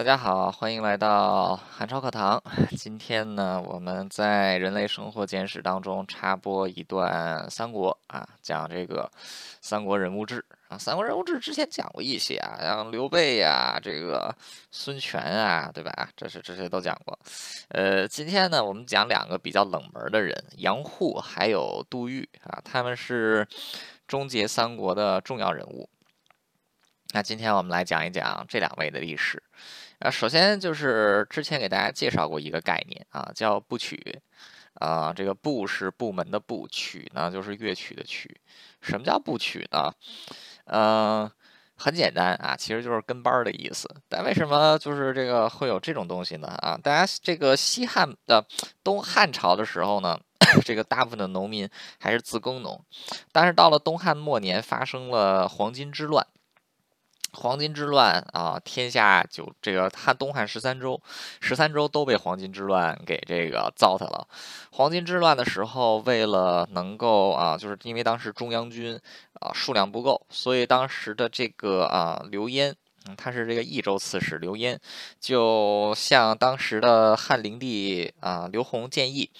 大家好，欢迎来到韩超课堂。今天呢，我们在《人类生活简史》当中插播一段三国啊，讲这个三国人物志啊。三国人物志之前讲过一些啊，像刘备呀、这个孙权啊，对吧？这是这些都讲过。呃，今天呢，我们讲两个比较冷门的人，杨户还有杜预啊，他们是终结三国的重要人物。那今天我们来讲一讲这两位的历史。啊，首先就是之前给大家介绍过一个概念啊，叫部曲。啊，这个部是部门的部，曲呢就是乐曲的曲。什么叫部曲呢？嗯，很简单啊，其实就是跟班儿的意思。但为什么就是这个会有这种东西呢？啊，大家这个西汉的东汉朝的时候呢，这个大部分的农民还是自耕农，但是到了东汉末年，发生了黄巾之乱。黄金之乱啊，天下就这个汉东汉十三州，十三州都被黄金之乱给这个糟蹋了。黄金之乱的时候，为了能够啊，就是因为当时中央军啊数量不够，所以当时的这个啊刘焉，嗯他是这个益州刺史刘焉，就向当时的汉灵帝啊刘宏建议。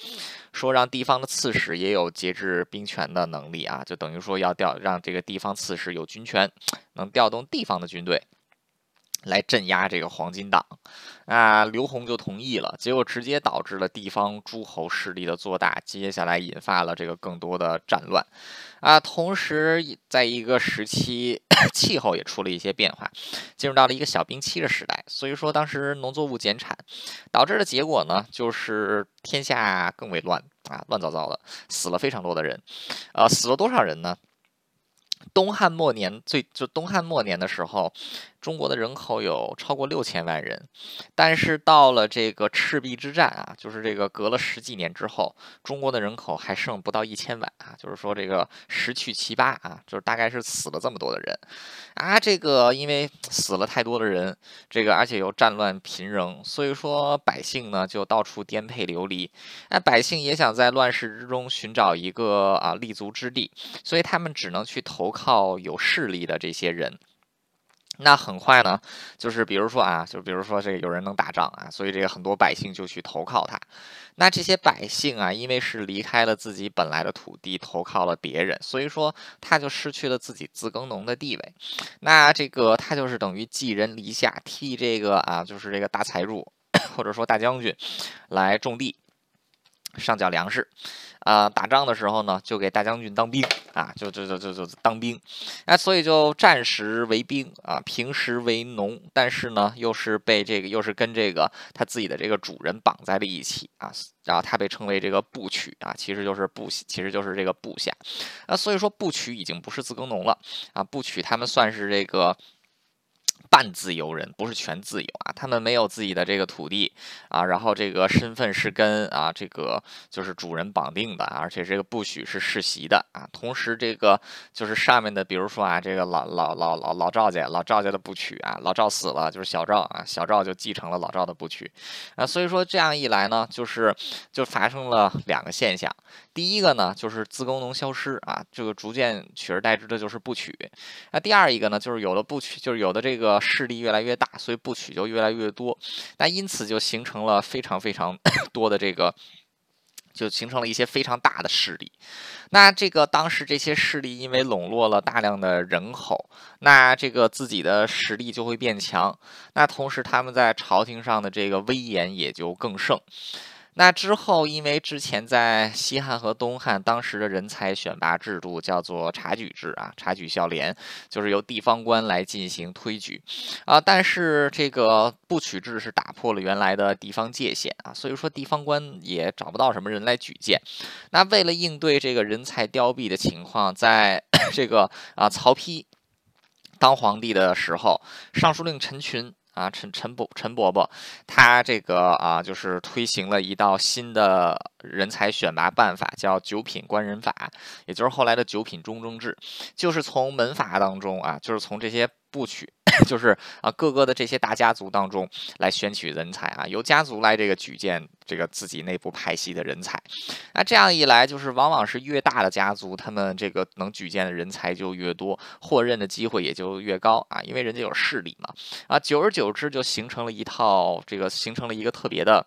说让地方的刺史也有节制兵权的能力啊，就等于说要调让这个地方刺史有军权，能调动地方的军队。来镇压这个黄金党，啊，刘宏就同意了，结果直接导致了地方诸侯势力的做大，接下来引发了这个更多的战乱，啊，同时在一个时期，气候也出了一些变化，进入到了一个小冰期的时代，所以说当时农作物减产，导致的结果呢，就是天下更为乱啊，乱糟糟的，死了非常多的人，呃，死了多少人呢？东汉末年，最就东汉末年的时候。中国的人口有超过六千万人，但是到了这个赤壁之战啊，就是这个隔了十几年之后，中国的人口还剩不到一千万啊，就是说这个十去七八啊，就是大概是死了这么多的人啊。这个因为死了太多的人，这个而且又战乱频仍，所以说百姓呢就到处颠沛流离。那百姓也想在乱世之中寻找一个啊立足之地，所以他们只能去投靠有势力的这些人。那很快呢，就是比如说啊，就比如说这个有人能打仗啊，所以这个很多百姓就去投靠他。那这些百姓啊，因为是离开了自己本来的土地，投靠了别人，所以说他就失去了自己自耕农的地位。那这个他就是等于寄人篱下，替这个啊，就是这个大财主 或者说大将军来种地。上缴粮食，啊，打仗的时候呢，就给大将军当兵啊，就就就就就当兵，哎，所以就战时为兵啊，平时为农，但是呢，又是被这个，又是跟这个他自己的这个主人绑在了一起啊，然后他被称为这个部曲啊，其实就是部，其实就是这个部下，啊，所以说部曲已经不是自耕农了啊，部曲他们算是这个。半自由人不是全自由啊，他们没有自己的这个土地啊，然后这个身份是跟啊这个就是主人绑定的，而且这个不许是世袭的啊。同时这个就是上面的，比如说啊这个老老老老老赵家老赵家的不娶啊，老赵死了就是小赵啊，小赵就继承了老赵的不娶啊。所以说这样一来呢，就是就发生了两个现象。第一个呢就是自耕农消失啊，这个逐渐取而代之的就是部曲。那第二一个呢就是有了部曲，就是有的这个。势力越来越大，所以部曲就越来越多，那因此就形成了非常非常 多的这个，就形成了一些非常大的势力。那这个当时这些势力因为笼络了大量的人口，那这个自己的实力就会变强，那同时他们在朝廷上的这个威严也就更盛。那之后，因为之前在西汉和东汉，当时的人才选拔制度叫做察举制啊，察举孝廉，就是由地方官来进行推举啊。但是这个不取制是打破了原来的地方界限啊，所以说地方官也找不到什么人来举荐。那为了应对这个人才凋敝的情况，在 这个啊曹丕当皇帝的时候，尚书令陈群。啊，陈陈伯陈伯伯，他这个啊，就是推行了一道新的人才选拔办法，叫九品官人法，也就是后来的九品中正制，就是从门阀当中啊，就是从这些部曲 就是啊各个的这些大家族当中来选取人才啊，由家族来这个举荐这个自己内部派系的人才。那这样一来，就是往往是越大的家族，他们这个能举荐的人才就越多，获任的机会也就越高啊，因为人家有势力嘛。啊，久而久之就形成了一套这个形成了一个特别的。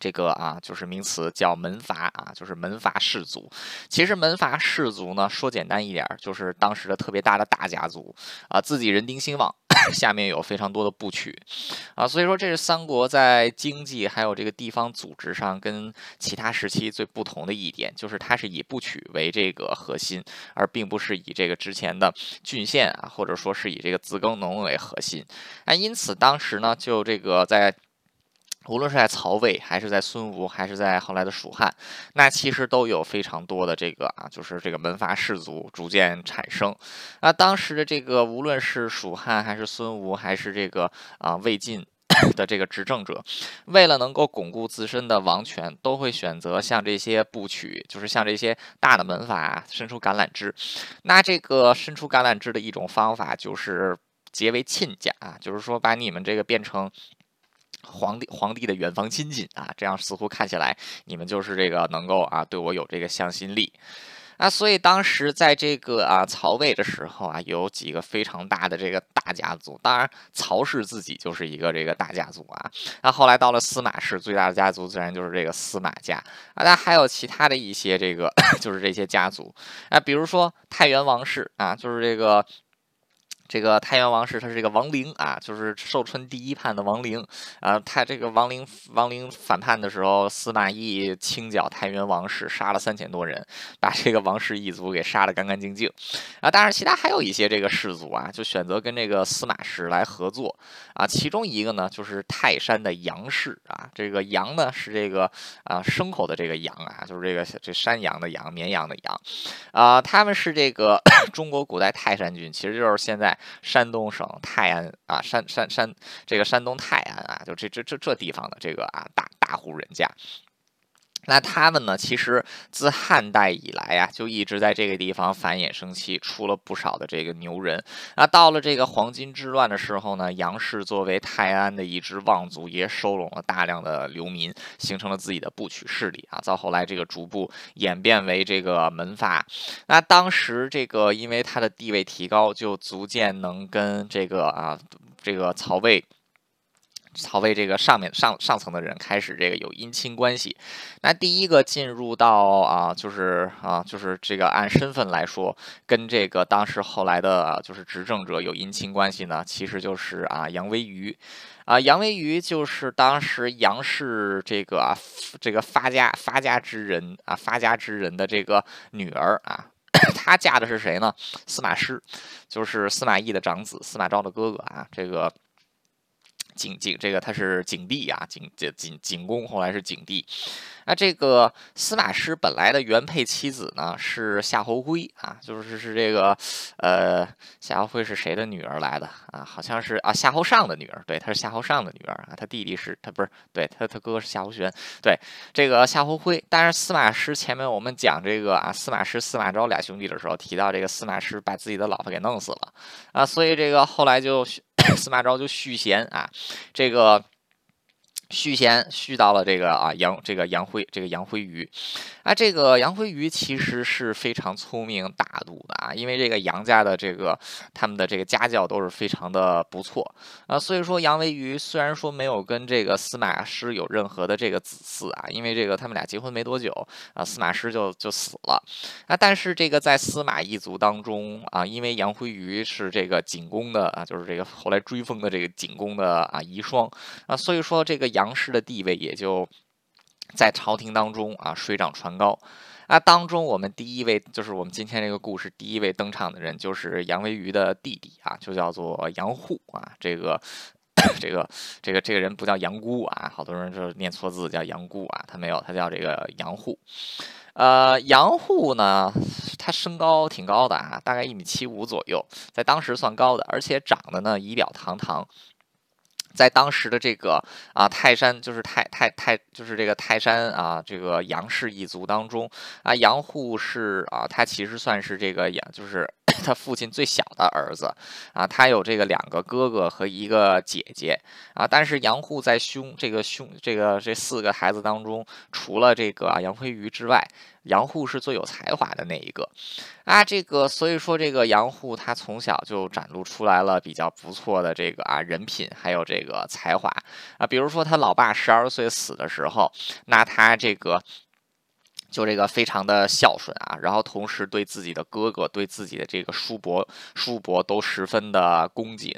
这个啊，就是名词叫门阀啊，就是门阀士族。其实门阀士族呢，说简单一点，就是当时的特别大的大家族啊，自己人丁兴旺，下面有非常多的部曲啊，所以说这是三国在经济还有这个地方组织上跟其他时期最不同的一点，就是它是以部曲为这个核心，而并不是以这个之前的郡县啊，或者说是以这个自耕农为核心啊。因此当时呢，就这个在。无论是在曹魏，还是在孙吴，还是在后来的蜀汉，那其实都有非常多的这个啊，就是这个门阀士族逐渐产生。那当时的这个，无论是蜀汉，还是孙吴，还是这个啊魏晋 的这个执政者，为了能够巩固自身的王权，都会选择向这些部曲，就是向这些大的门阀伸出橄榄枝。那这个伸出橄榄枝的一种方法，就是结为亲家啊，就是说把你们这个变成。皇帝皇帝的远房亲戚啊，这样似乎看起来你们就是这个能够啊对我有这个向心力啊，所以当时在这个啊曹魏的时候啊，有几个非常大的这个大家族，当然曹氏自己就是一个这个大家族啊。那后来到了司马氏，最大的家族自然就是这个司马家啊。那还有其他的一些这个 就是这些家族啊，比如说太原王氏啊，就是这个。这个太原王氏，他是这个王陵啊，就是寿春第一叛的王陵啊。他这个王陵王陵反叛的时候，司马懿清剿太原王氏，杀了三千多人，把这个王氏一族给杀得干干净净啊。当然，其他还有一些这个氏族啊，就选择跟这个司马氏来合作啊。其中一个呢，就是泰山的杨氏啊。这个杨呢，是这个啊牲口的这个羊啊，就是这个这山羊的羊，绵羊的羊啊。他们是这个 中国古代泰山郡，其实就是现在。山东省泰安啊，山山山，这个山东泰安啊，就这这这这地方的这个啊大大户人家，那他们呢，其实自汉代以来呀，就一直在这个地方繁衍生息，出了不少的这个牛人。那到了这个黄巾之乱的时候呢，杨氏作为泰安的一支望族，也收拢了大量的流民，形成了自己的部曲势力啊。到后来，这个逐步演变为这个门阀。那当时这个因为他的地位提高，就逐渐能跟这个啊这个曹魏。曹魏这个上面上上层的人开始这个有姻亲关系，那第一个进入到啊，就是啊，就是这个按身份来说，跟这个当时后来的就是执政者有姻亲关系呢，其实就是啊杨威瑜，啊杨威瑜就是当时杨氏这个这个发家发家之人啊发家之人的这个女儿啊，她嫁的是谁呢？司马师，就是司马懿的长子，司马昭的哥哥啊，这个。景景，这个他是景帝啊，景这景景公后来是景帝。那这个司马师本来的原配妻子呢是夏侯徽啊，就是是这个呃夏侯徽是谁的女儿来的啊？好像是啊夏侯尚的女儿，对，他是夏侯尚的女儿啊。他弟弟是他不是对他他哥哥是夏侯玄，对这个夏侯徽。但是司马师前面我们讲这个啊司马师司马昭俩兄弟的时候提到这个司马师把自己的老婆给弄死了啊，所以这个后来就。司马昭就续弦啊，这个。续弦续到了这个啊杨这个杨辉这个杨辉鱼，啊这个杨辉鱼其实是非常聪明大度的啊，因为这个杨家的这个他们的这个家教都是非常的不错啊，所以说杨维鱼虽然说没有跟这个司马师有任何的这个子嗣啊，因为这个他们俩结婚没多久啊，司马师就就死了啊，但是这个在司马一族当中啊，因为杨辉鱼是这个景公的啊，就是这个后来追封的这个景公的啊遗孀啊，所以说这个杨。杨氏的地位也就在朝廷当中啊水涨船高。那当中我们第一位就是我们今天这个故事第一位登场的人就是杨维瑜的弟弟啊，就叫做杨户啊。这个 这个这个这个人不叫杨姑啊，好多人就念错字叫杨姑啊，他没有，他叫这个杨户。呃，杨户呢，他身高挺高的啊，大概一米七五左右，在当时算高的，而且长得呢仪表堂堂。在当时的这个啊泰山，就是泰泰泰，就是这个泰山啊，这个杨氏一族当中啊，杨户是啊，他其实算是这个杨，就是 他父亲最小的儿子啊，他有这个两个哥哥和一个姐姐啊，但是杨户在兄这个兄这个这四个孩子当中，除了这个杨辉瑜之外。杨户是最有才华的那一个，啊，这个所以说这个杨户他从小就展露出来了比较不错的这个啊人品，还有这个才华啊，比如说他老爸十二岁死的时候，那他这个。就这个非常的孝顺啊，然后同时对自己的哥哥、对自己的这个叔伯、叔伯都十分的恭谨。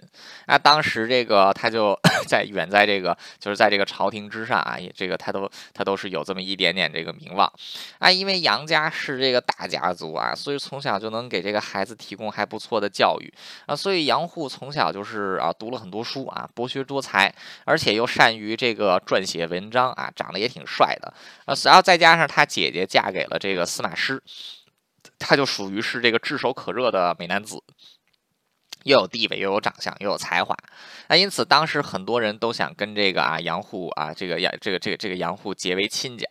那当时这个他就 在远在这个就是在这个朝廷之上啊，也这个他都他都是有这么一点点这个名望啊。因为杨家是这个大家族啊，所以从小就能给这个孩子提供还不错的教育啊。所以杨户从小就是啊读了很多书啊，博学多才，而且又善于这个撰写文章啊，长得也挺帅的啊。然后再加上他姐姐。嫁给了这个司马师，他就属于是这个炙手可热的美男子，又有地位，又有长相，又有才华。那因此，当时很多人都想跟这个啊杨户啊这个杨这个这个这个杨户结为亲家。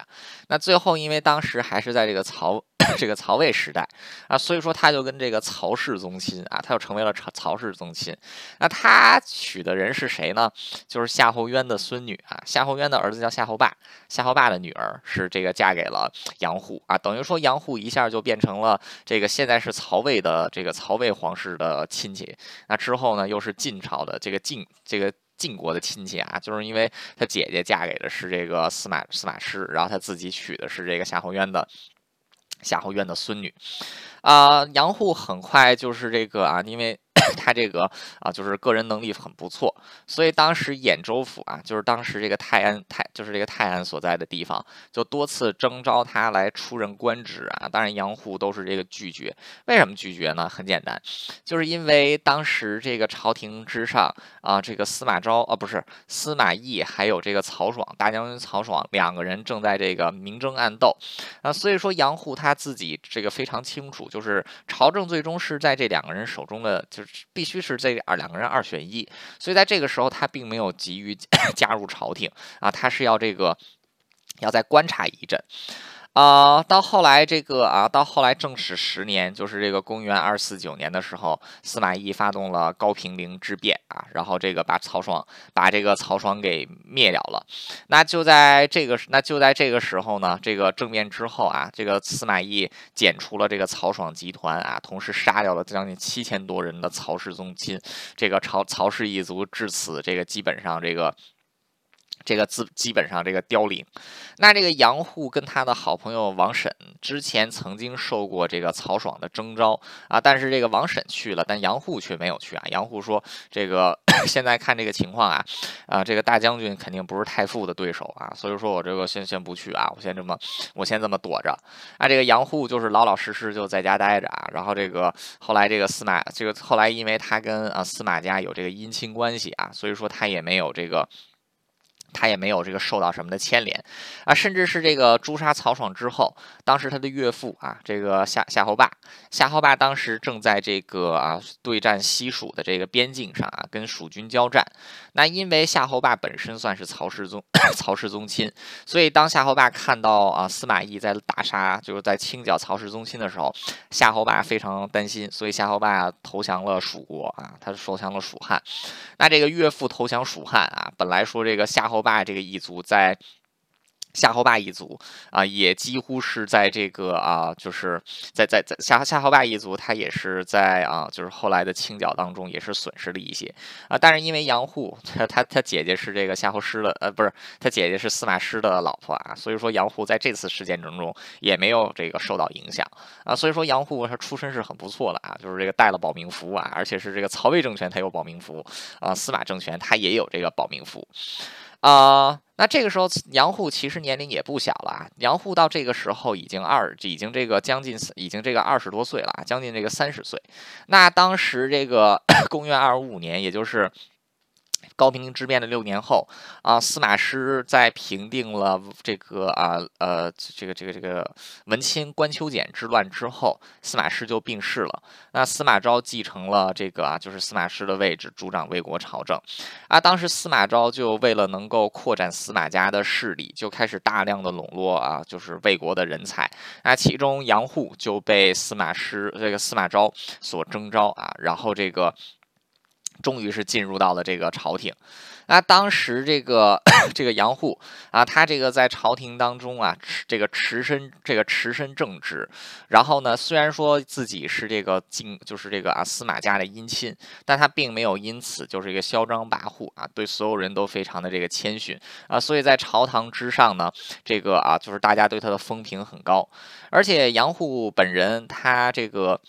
那最后，因为当时还是在这个曹。这个曹魏时代啊，所以说他就跟这个曹氏宗亲啊，他就成为了曹曹氏宗亲。那他娶的人是谁呢？就是夏侯渊的孙女啊。夏侯渊的儿子叫夏侯霸，夏侯霸的女儿是这个嫁给了杨户啊，等于说杨户一下就变成了这个现在是曹魏的这个曹魏皇室的亲戚。那之后呢，又是晋朝的这个晋这个晋国的亲戚啊，就是因为他姐姐嫁给的是这个司马司马师，然后他自己娶的是这个夏侯渊的。夏侯渊的孙女，啊，杨户很快就是这个啊，因为。他这个啊，就是个人能力很不错，所以当时兖州府啊，就是当时这个泰安泰，就是这个泰安所在的地方，就多次征召他来出任官职啊。当然杨户都是这个拒绝。为什么拒绝呢？很简单，就是因为当时这个朝廷之上啊，这个司马昭啊，不是司马懿，还有这个曹爽大将军曹爽两个人正在这个明争暗斗啊。所以说杨户他自己这个非常清楚，就是朝政最终是在这两个人手中的，就是。必须是这二两个人二选一，所以在这个时候他并没有急于 加入朝廷啊，他是要这个要再观察一阵。啊，到后来这个啊，到后来正史十年，就是这个公元二四九年的时候，司马懿发动了高平陵之变啊，然后这个把曹爽把这个曹爽给灭掉了。那就在这个那就在这个时候呢，这个政变之后啊，这个司马懿剪除了这个曹爽集团啊，同时杀掉了将近七千多人的曹氏宗亲，这个曹曹氏一族至此这个基本上这个。这个字基本上这个凋零，那这个杨户跟他的好朋友王审之前曾经受过这个曹爽的征召啊，但是这个王审去了，但杨户却没有去啊。杨户说：“这个 现在看这个情况啊，啊，这个大将军肯定不是太傅的对手啊，所以说我这个先先不去啊，我先这么我先这么躲着。啊，这个杨户就是老老实实就在家待着啊。然后这个后来这个司马这个后来因为他跟啊司马家有这个姻亲关系啊，所以说他也没有这个。”他也没有这个受到什么的牵连，啊，甚至是这个诛杀曹爽之后，当时他的岳父啊，这个夏夏侯霸，夏侯霸当时正在这个啊对战西蜀的这个边境上啊，跟蜀军交战。那因为夏侯霸本身算是曹氏宗 曹氏宗亲，所以当夏侯霸看到啊司马懿在大杀，就是在清剿曹氏宗亲的时候，夏侯霸非常担心，所以夏侯霸投降了蜀国啊，他投降了蜀汉。那这个岳父投降蜀汉啊，本来说这个夏侯霸这个一族在。夏侯霸一族啊，也几乎是在这个啊，就是在在在夏夏侯霸一族，他也是在啊，就是后来的清剿当中也是损失了一些啊。但是因为杨户他他他姐姐是这个夏侯师的呃，不是他姐姐是司马师的老婆啊，所以说杨户在这次事件当中也没有这个受到影响啊。所以说杨户他出身是很不错的啊，就是这个带了保命符啊，而且是这个曹魏政权他有保命符啊，司马政权他也有这个保命符。啊，那这个时候杨户其实年龄也不小了。杨户到这个时候已经二，已经这个将近，已经这个二十多岁了，将近这个三十岁。那当时这个 公元二五五年，也就是高平之变的六年后，啊，司马师在平定了这个啊呃这个这个这个文钦关秋俭之乱之后，司马师就病逝了。那司马昭继承了这个啊，就是司马师的位置，主掌魏国朝政。啊，当时司马昭就为了能够扩展司马家的势力，就开始大量的笼络啊，就是魏国的人才。那其中杨户就被司马师这个司马昭所征召啊，然后这个。终于是进入到了这个朝廷，那当时这个 这个杨户啊，他这个在朝廷当中啊，这个持身这个持身正直，然后呢，虽然说自己是这个晋就是这个啊司马家的姻亲，但他并没有因此就是一个嚣张跋扈啊，对所有人都非常的这个谦逊。啊，所以在朝堂之上呢，这个啊就是大家对他的风评很高，而且杨户本人他这个。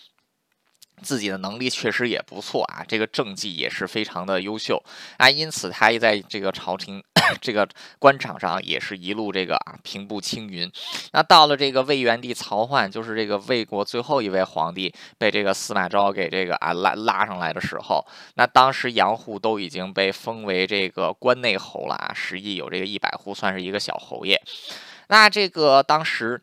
自己的能力确实也不错啊，这个政绩也是非常的优秀啊，因此他也在这个朝廷 这个官场上也是一路这个啊平步青云。那到了这个魏元帝曹奂，就是这个魏国最后一位皇帝，被这个司马昭给这个啊拉拉上来的时候，那当时杨户都已经被封为这个关内侯了啊，实际有这个一百户，算是一个小侯爷。那这个当时。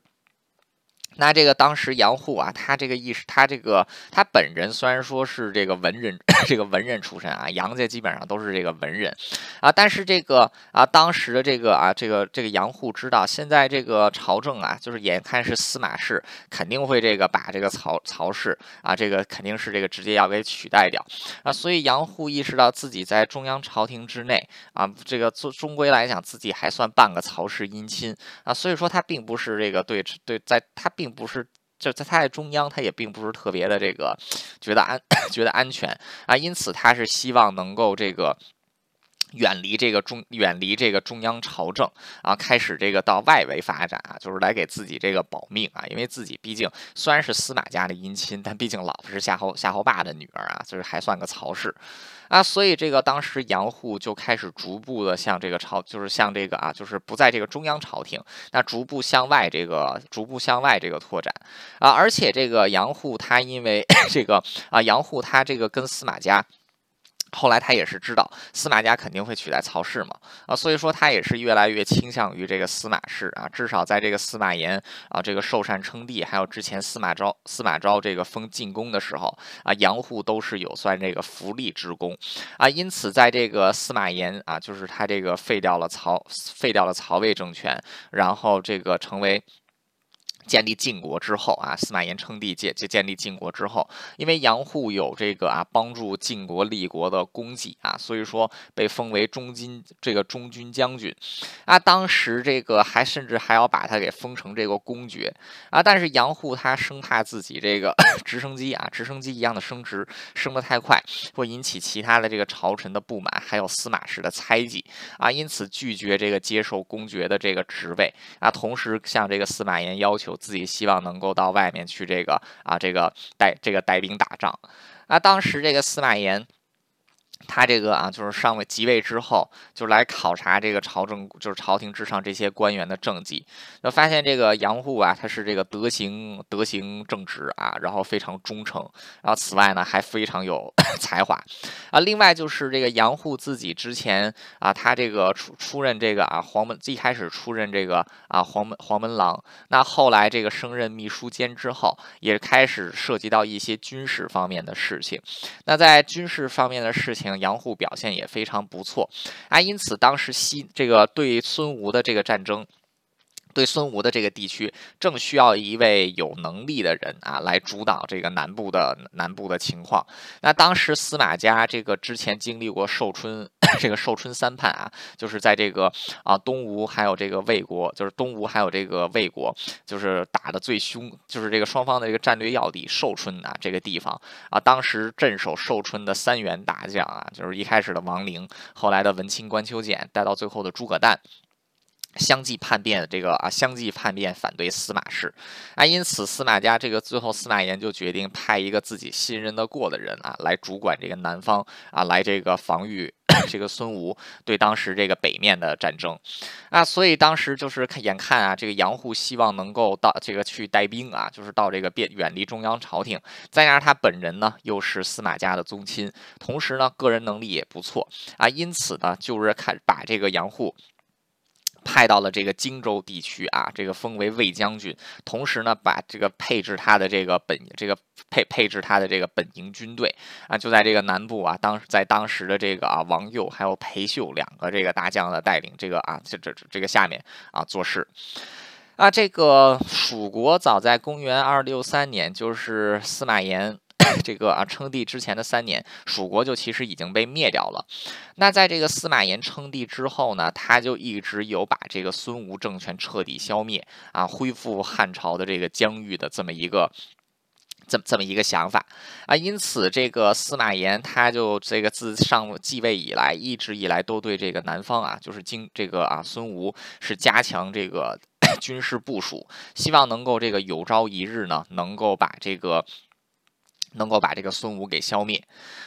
那这个当时杨户啊，他这个意识，他这个他本人虽然说是这个文人，这个文人出身啊，杨家基本上都是这个文人啊，但是这个啊，当时的这个啊，这个这个杨户知道，现在这个朝政啊，就是眼看是司马氏肯定会这个把这个曹曹氏啊，这个肯定是这个直接要给取代掉啊，所以杨户意识到自己在中央朝廷之内啊，这个终终归来讲自己还算半个曹氏姻亲啊，所以说他并不是这个对对，在他并。不是，就在他在中央，他也并不是特别的这个觉得安 觉得安全。啊，因此他是希望能够这个远离这个中远离这个中央朝政啊，开始这个到外围发展啊，就是来给自己这个保命啊，因为自己毕竟虽然是司马家的姻亲，但毕竟老婆是夏侯夏侯霸的女儿啊，就是还算个曹氏。啊，所以这个当时杨户就开始逐步的向这个朝，就是向这个啊，就是不在这个中央朝廷，那逐步向外这个，逐步向外这个拓展啊，而且这个杨户他因为 这个啊，杨户他这个跟司马家。后来他也是知道司马家肯定会取代曹氏嘛，啊，所以说他也是越来越倾向于这个司马氏啊，至少在这个司马炎啊这个受禅称帝，还有之前司马昭司马昭这个封晋公的时候啊，杨户都是有算这个福利之功啊，因此在这个司马炎啊，就是他这个废掉了曹废掉了曹魏政权，然后这个成为。建立晋国之后啊，司马炎称帝建就建立晋国之后，因为杨户有这个啊帮助晋国立国的功绩啊，所以说被封为中军这个中军将军啊。当时这个还甚至还要把他给封成这个公爵啊。但是杨户他生怕自己这个 直升机啊直升机一样的升职升得太快，会引起其他的这个朝臣的不满，还有司马氏的猜忌啊，因此拒绝这个接受公爵的这个职位啊。同时向这个司马炎要求。自己希望能够到外面去，这个啊，这个带这个带兵打仗。那当时这个司马炎。他这个啊，就是上位即位之后，就来考察这个朝政，就是朝廷之上这些官员的政绩，就发现这个杨户啊，他是这个德行德行正直啊，然后非常忠诚，然后此外呢，还非常有 才华啊。另外就是这个杨户自己之前啊，他这个出出任这个啊黄门，一开始出任这个啊黄门黄门郎，那后来这个升任秘书监之后，也开始涉及到一些军事方面的事情。那在军事方面的事情。杨户表现也非常不错啊，因此当时西这个对孙吴的这个战争。对孙吴的这个地区，正需要一位有能力的人啊，来主导这个南部的南部的情况。那当时司马家这个之前经历过寿春这个寿春三叛啊，就是在这个啊东吴还有这个魏国，就是东吴还有这个魏国，就是打的最凶，就是这个双方的这个战略要地寿春啊这个地方啊，当时镇守寿春的三员大将啊，就是一开始的王陵，后来的文钦关秋俭，再到最后的诸葛诞。相继叛变，这个啊，相继叛变反对司马氏，啊，因此司马家这个最后司马炎就决定派一个自己信任得过的人啊，来主管这个南方啊，来这个防御这个孙吴对当时这个北面的战争啊，所以当时就是看眼看啊，这个杨户希望能够到这个去带兵啊，就是到这个变远离中央朝廷，再加上他本人呢又是司马家的宗亲，同时呢个人能力也不错啊，因此呢就是看把这个杨户。派到了这个荆州地区啊，这个封为卫将军，同时呢，把这个配置他的这个本这个配配置他的这个本营军队啊，就在这个南部啊，当在当时的这个啊王佑还有裴秀两个这个大将的带领，这个啊这这这个下面啊做事啊，这个蜀国早在公元二六三年，就是司马炎。这个啊，称帝之前的三年，蜀国就其实已经被灭掉了。那在这个司马炎称帝之后呢，他就一直有把这个孙吴政权彻底消灭啊，恢复汉朝的这个疆域的这么一个这这么一个想法啊。因此，这个司马炎他就这个自上继位以来，一直以来都对这个南方啊，就是经这个啊孙吴是加强这个 军事部署，希望能够这个有朝一日呢，能够把这个。能够把这个孙武给消灭，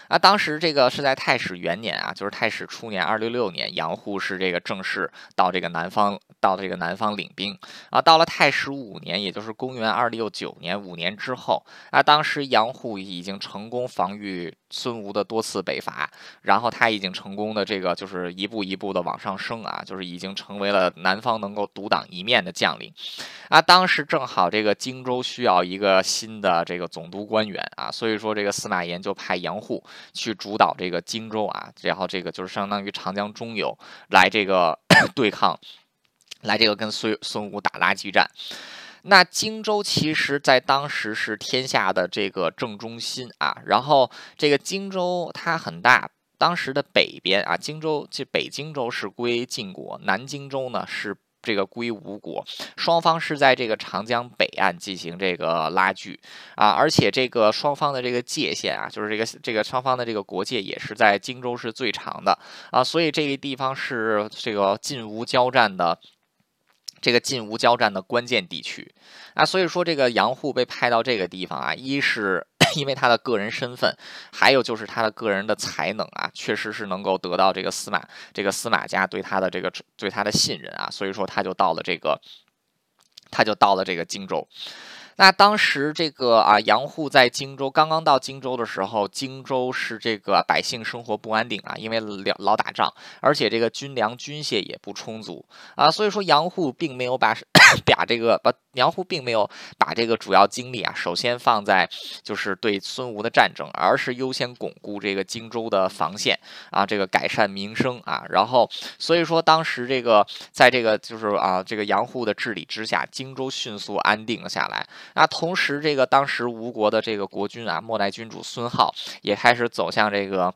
啊，当时这个是在太史元年啊，就是太史初年二六六年，杨户是这个正式到这个南方，到这个南方领兵啊。到了太史五年，也就是公元二六九年，五年之后啊，当时杨户已经成功防御孙吴的多次北伐，然后他已经成功的这个就是一步一步的往上升啊，就是已经成为了南方能够独当一面的将领啊。当时正好这个荆州需要一个新的这个总督官员啊。所以说，这个司马炎就派杨户去主导这个荆州啊，然后这个就是相当于长江中游来这个 对抗，来这个跟孙孙吴打拉锯战。那荆州其实在当时是天下的这个正中心啊，然后这个荆州它很大，当时的北边啊，荆州这北荆州是归晋国，南荆州呢是。这个归吴国，双方是在这个长江北岸进行这个拉锯啊，而且这个双方的这个界限啊，就是这个这个双方的这个国界也是在荆州是最长的啊，所以这个地方是这个晋吴交战的。这个晋吴交战的关键地区啊，所以说这个杨户被派到这个地方啊，一是因为他的个人身份，还有就是他的个人的才能啊，确实是能够得到这个司马这个司马家对他的这个对他的信任啊，所以说他就到了这个，他就到了这个荆州。那当时这个啊，杨户在荆州刚刚到荆州的时候，荆州是这个百姓生活不安定啊，因为老老打仗，而且这个军粮军械也不充足啊，所以说杨户并没有把 把这个把杨户并没有把这个主要精力啊，首先放在就是对孙吴的战争，而是优先巩固这个荆州的防线啊，这个改善民生啊，然后所以说当时这个在这个就是啊这个杨户的治理之下，荆州迅速安定了下来。那同时，这个当时吴国的这个国君啊，末代君主孙皓也开始走向这个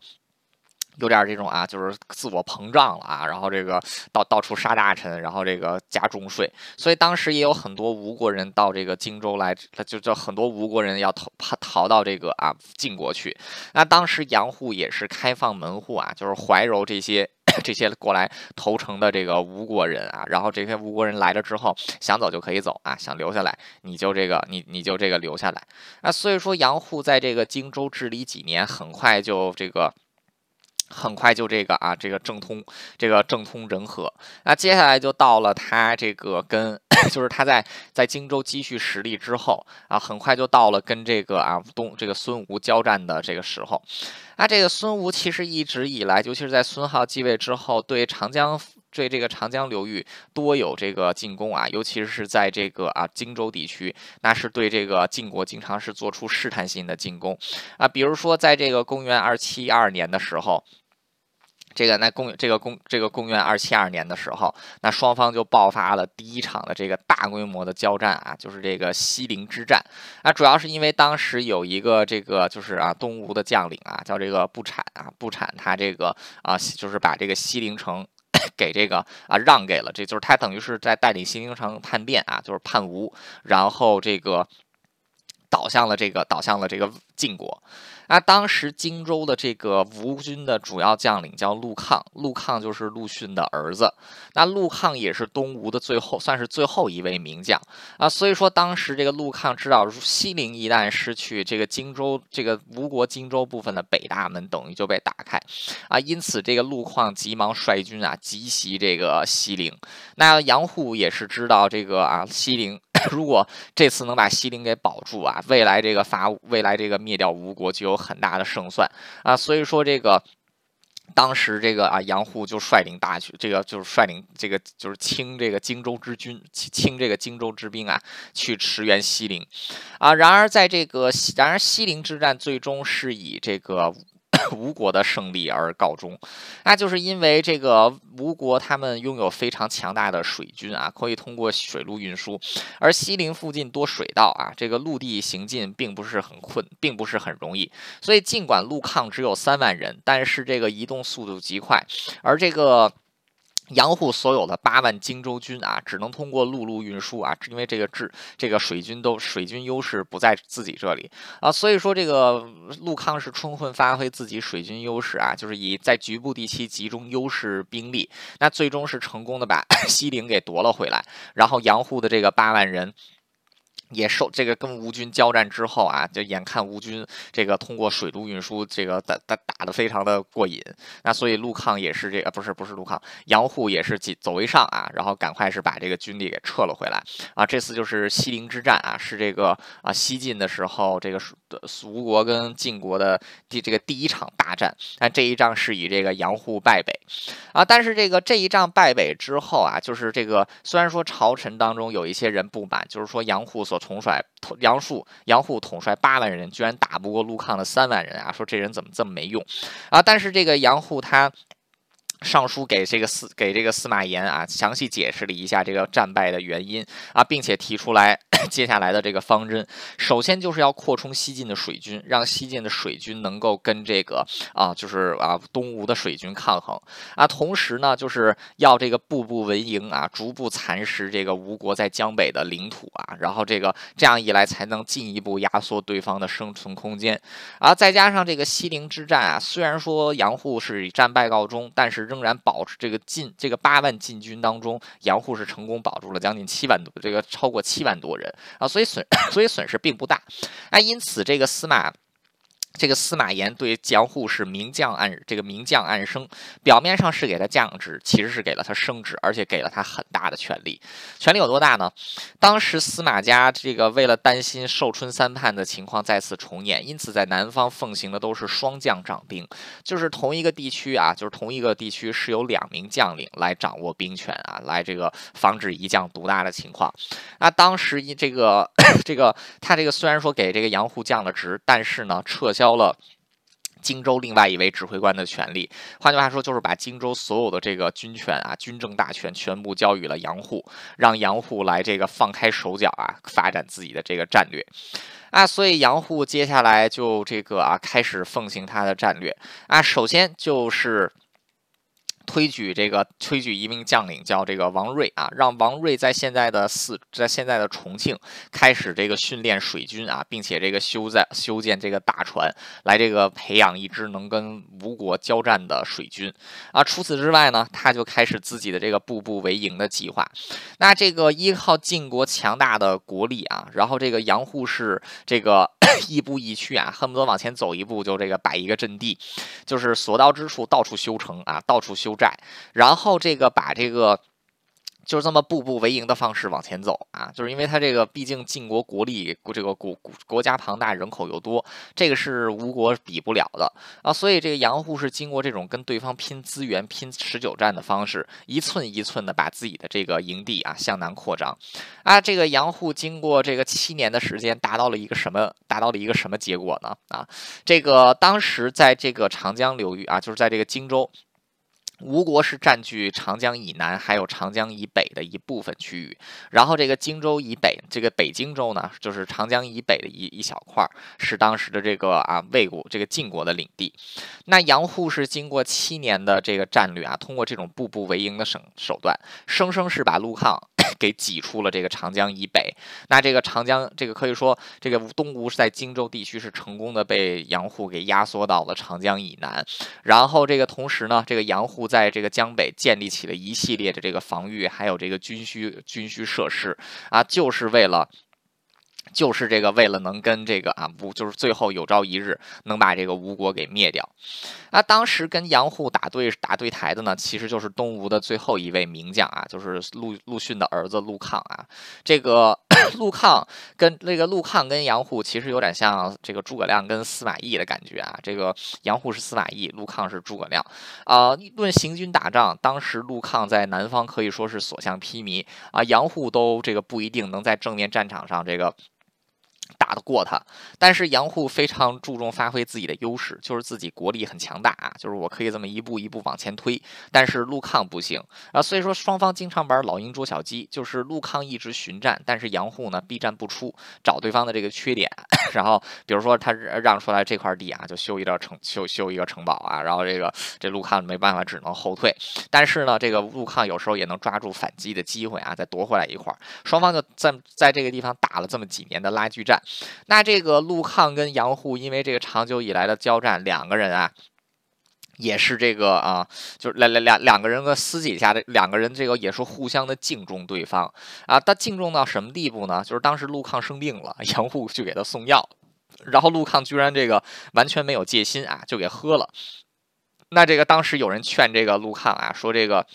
有点这种啊，就是自我膨胀了啊，然后这个到到处杀大臣，然后这个加重税，所以当时也有很多吴国人到这个荆州来，他就就很多吴国人要逃逃到这个啊晋国去。那当时杨户也是开放门户啊，就是怀柔这些。这些过来投诚的这个吴国人啊，然后这些吴国人来了之后，想走就可以走啊，想留下来你就这个你你就这个留下来啊。所以说杨户在这个荆州治理几年，很快就这个。很快就这个啊，这个政通，这个政通人和。那接下来就到了他这个跟，就是他在在荆州积蓄实力之后啊，很快就到了跟这个啊东这个孙吴交战的这个时候。那这个孙吴其实一直以来，尤其是在孙皓继位之后，对长江。对这个长江流域多有这个进攻啊，尤其是在这个啊荆州地区，那是对这个晋国经常是做出试探性的进攻啊。比如说，在这个公元二七二年的时候，这个那公这个公这个公元二七二年的时候，那双方就爆发了第一场的这个大规模的交战啊，就是这个西陵之战啊。主要是因为当时有一个这个就是啊东吴的将领啊，叫这个不产啊，不产他这个啊就是把这个西陵城。给这个啊让给了，这就是他等于是在带领西陵城叛变啊，就是叛吴，然后这个倒向了这个，倒向了这个晋国。那当时荆州的这个吴军的主要将领叫陆抗，陆抗就是陆逊的儿子。那陆抗也是东吴的最后，算是最后一位名将啊。所以说，当时这个陆抗知道西陵一旦失去，这个荆州这个吴国荆州部分的北大门等于就被打开啊。因此，这个陆抗急忙率军啊急袭这个西陵。那杨户也是知道这个啊西陵。如果这次能把西陵给保住啊，未来这个伐未来这个灭掉吴国就有很大的胜算啊。所以说这个当时这个啊杨户就率领大军，这个就是率领这个就是清这个荆州之军，清这个荆州之兵啊，去驰援西陵啊。然而在这个然而西陵之战最终是以这个。吴国的胜利而告终，那就是因为这个吴国他们拥有非常强大的水军啊，可以通过水路运输，而西陵附近多水道啊，这个陆地行进并不是很困，并不是很容易，所以尽管陆抗只有三万人，但是这个移动速度极快，而这个。杨户所有的八万荆州军啊，只能通过陆路运输啊，因为这个制这个水军都水军优势不在自己这里啊，所以说这个陆康是充分发挥自己水军优势啊，就是以在局部地区集中优势兵力，那最终是成功的把 西陵给夺了回来，然后杨户的这个八万人。也受这个跟吴军交战之后啊，就眼看吴军这个通过水路运输，这个打打打的非常的过瘾，那所以陆抗也是这个不是不是陆抗，杨户也是走为上啊，然后赶快是把这个军力给撤了回来啊。这次就是西陵之战啊，是这个啊西晋的时候，这个吴国跟晋国的第这个第一场大战，但这一仗是以这个杨户败北啊。但是这个这一仗败北之后啊，就是这个虽然说朝臣当中有一些人不满，就是说杨户所统帅杨树杨户统帅八万人，居然打不过陆抗的三万人啊！说这人怎么这么没用啊？但是这个杨户他。上书给这个司给这个司马炎啊，详细解释了一下这个战败的原因啊，并且提出来 接下来的这个方针。首先就是要扩充西晋的水军，让西晋的水军能够跟这个啊，就是啊东吴的水军抗衡啊。同时呢，就是要这个步步为营啊，逐步蚕食这个吴国在江北的领土啊。然后这个这样一来，才能进一步压缩对方的生存空间啊。再加上这个西陵之战啊，虽然说杨户是以战败告终，但是。仍然保持这个晋这个八万晋军当中，杨护是成功保住了将近七万多，这个超过七万多人啊，所以损 所以损失并不大，哎，因此这个司马。这个司马炎对杨户是明降暗这个明降暗升，表面上是给他降职，其实是给了他升职，而且给了他很大的权力。权力有多大呢？当时司马家这个为了担心寿春三叛的情况再次重演，因此在南方奉行的都是双将掌兵，就是同一个地区啊，就是同一个地区是有两名将领来掌握兵权啊，来这个防止一将独大的情况。那当时一这个 这个他这个虽然说给这个杨户降了职，但是呢撤销。交了荆州另外一位指挥官的权利，换句话说，就是把荆州所有的这个军权啊、军政大权全部交予了杨户，让杨户来这个放开手脚啊，发展自己的这个战略啊。所以杨户接下来就这个啊，开始奉行他的战略啊。首先就是。推举这个推举一名将领叫这个王睿啊，让王睿在现在的四在现在的重庆开始这个训练水军啊，并且这个修在修建这个大船，来这个培养一支能跟吴国交战的水军啊。除此之外呢，他就开始自己的这个步步为营的计划。那这个依靠晋国强大的国力啊，然后这个杨户是这个。亦步亦趋啊，恨不得往前走一步就这个摆一个阵地，就是所到之处到处修城啊，到处修寨，然后这个把这个。就是这么步步为营的方式往前走啊，就是因为他这个毕竟晋国国力，这个国国家庞大，人口又多，这个是吴国比不了的啊，所以这个杨户是经过这种跟对方拼资源、拼持久战的方式，一寸一寸的把自己的这个营地啊向南扩张啊。这个杨户经过这个七年的时间，达到了一个什么？达到了一个什么结果呢？啊，这个当时在这个长江流域啊，就是在这个荆州。吴国是占据长江以南还有长江以北的一部分区域，然后这个荆州以北，这个北荆州呢，就是长江以北的一一小块，是当时的这个啊魏国这个晋国的领地。那杨户是经过七年的这个战略啊，通过这种步步为营的手手段，生生是把陆抗 给挤出了这个长江以北。那这个长江，这个可以说这个东吴是在荆州地区是成功的被杨户给压缩到了长江以南，然后这个同时呢，这个杨户。在这个江北建立起了一系列的这个防御，还有这个军需军需设施啊，就是为了。就是这个，为了能跟这个啊，不就是最后有朝一日能把这个吴国给灭掉。那当时跟杨户打对打对台的呢，其实就是东吴的最后一位名将啊，就是陆陆逊的儿子陆抗啊。这个 陆抗跟那个陆抗跟杨户其实有点像这个诸葛亮跟司马懿的感觉啊。这个杨户是司马懿，陆抗是诸葛亮啊。论行军打仗，当时陆抗在南方可以说是所向披靡啊，杨户都这个不一定能在正面战场上这个。打得过他，但是杨户非常注重发挥自己的优势，就是自己国力很强大啊，就是我可以这么一步一步往前推。但是陆抗不行啊，所以说双方经常玩老鹰捉小鸡，就是陆抗一直巡战，但是杨户呢避战不出，找对方的这个缺点，然后比如说他让出来这块地啊，就修一道城，修修一个城堡啊，然后这个这陆抗没办法，只能后退。但是呢，这个陆抗有时候也能抓住反击的机会啊，再夺回来一块。双方就在在这个地方打了这么几年的拉锯战。那这个陆抗跟杨户，因为这个长久以来的交战，两个人啊，也是这个啊，就是两两两两个人的私底下的两个人，这个也是互相的敬重对方啊。他敬重到什么地步呢？就是当时陆抗生病了，杨户去给他送药，然后陆抗居然这个完全没有戒心啊，就给喝了。那这个当时有人劝这个陆抗啊，说这个。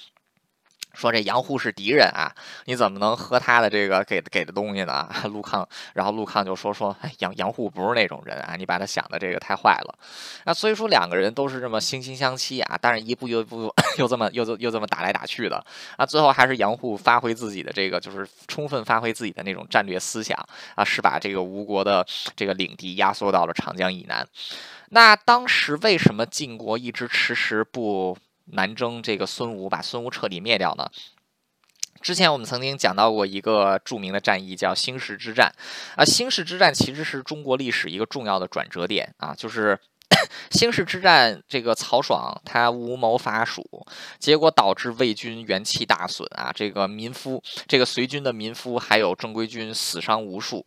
说这杨户是敌人啊，你怎么能喝他的这个给给的东西呢？陆抗，然后陆抗就说说，杨杨户不是那种人啊，你把他想的这个太坏了。那所以说两个人都是这么惺惺相惜啊，但是一步又一步又 这么又又这么打来打去的啊，最后还是杨户发挥自己的这个，就是充分发挥自己的那种战略思想啊，是把这个吴国的这个领地压缩到了长江以南。那当时为什么晋国一直迟迟不？南征这个孙吴，把孙吴彻底灭掉呢？之前我们曾经讲到过一个著名的战役，叫兴市之战。啊，兴市之战其实是中国历史一个重要的转折点啊，就是 兴市之战，这个曹爽他无谋伐蜀，结果导致魏军元气大损啊，这个民夫，这个随军的民夫还有正规军死伤无数。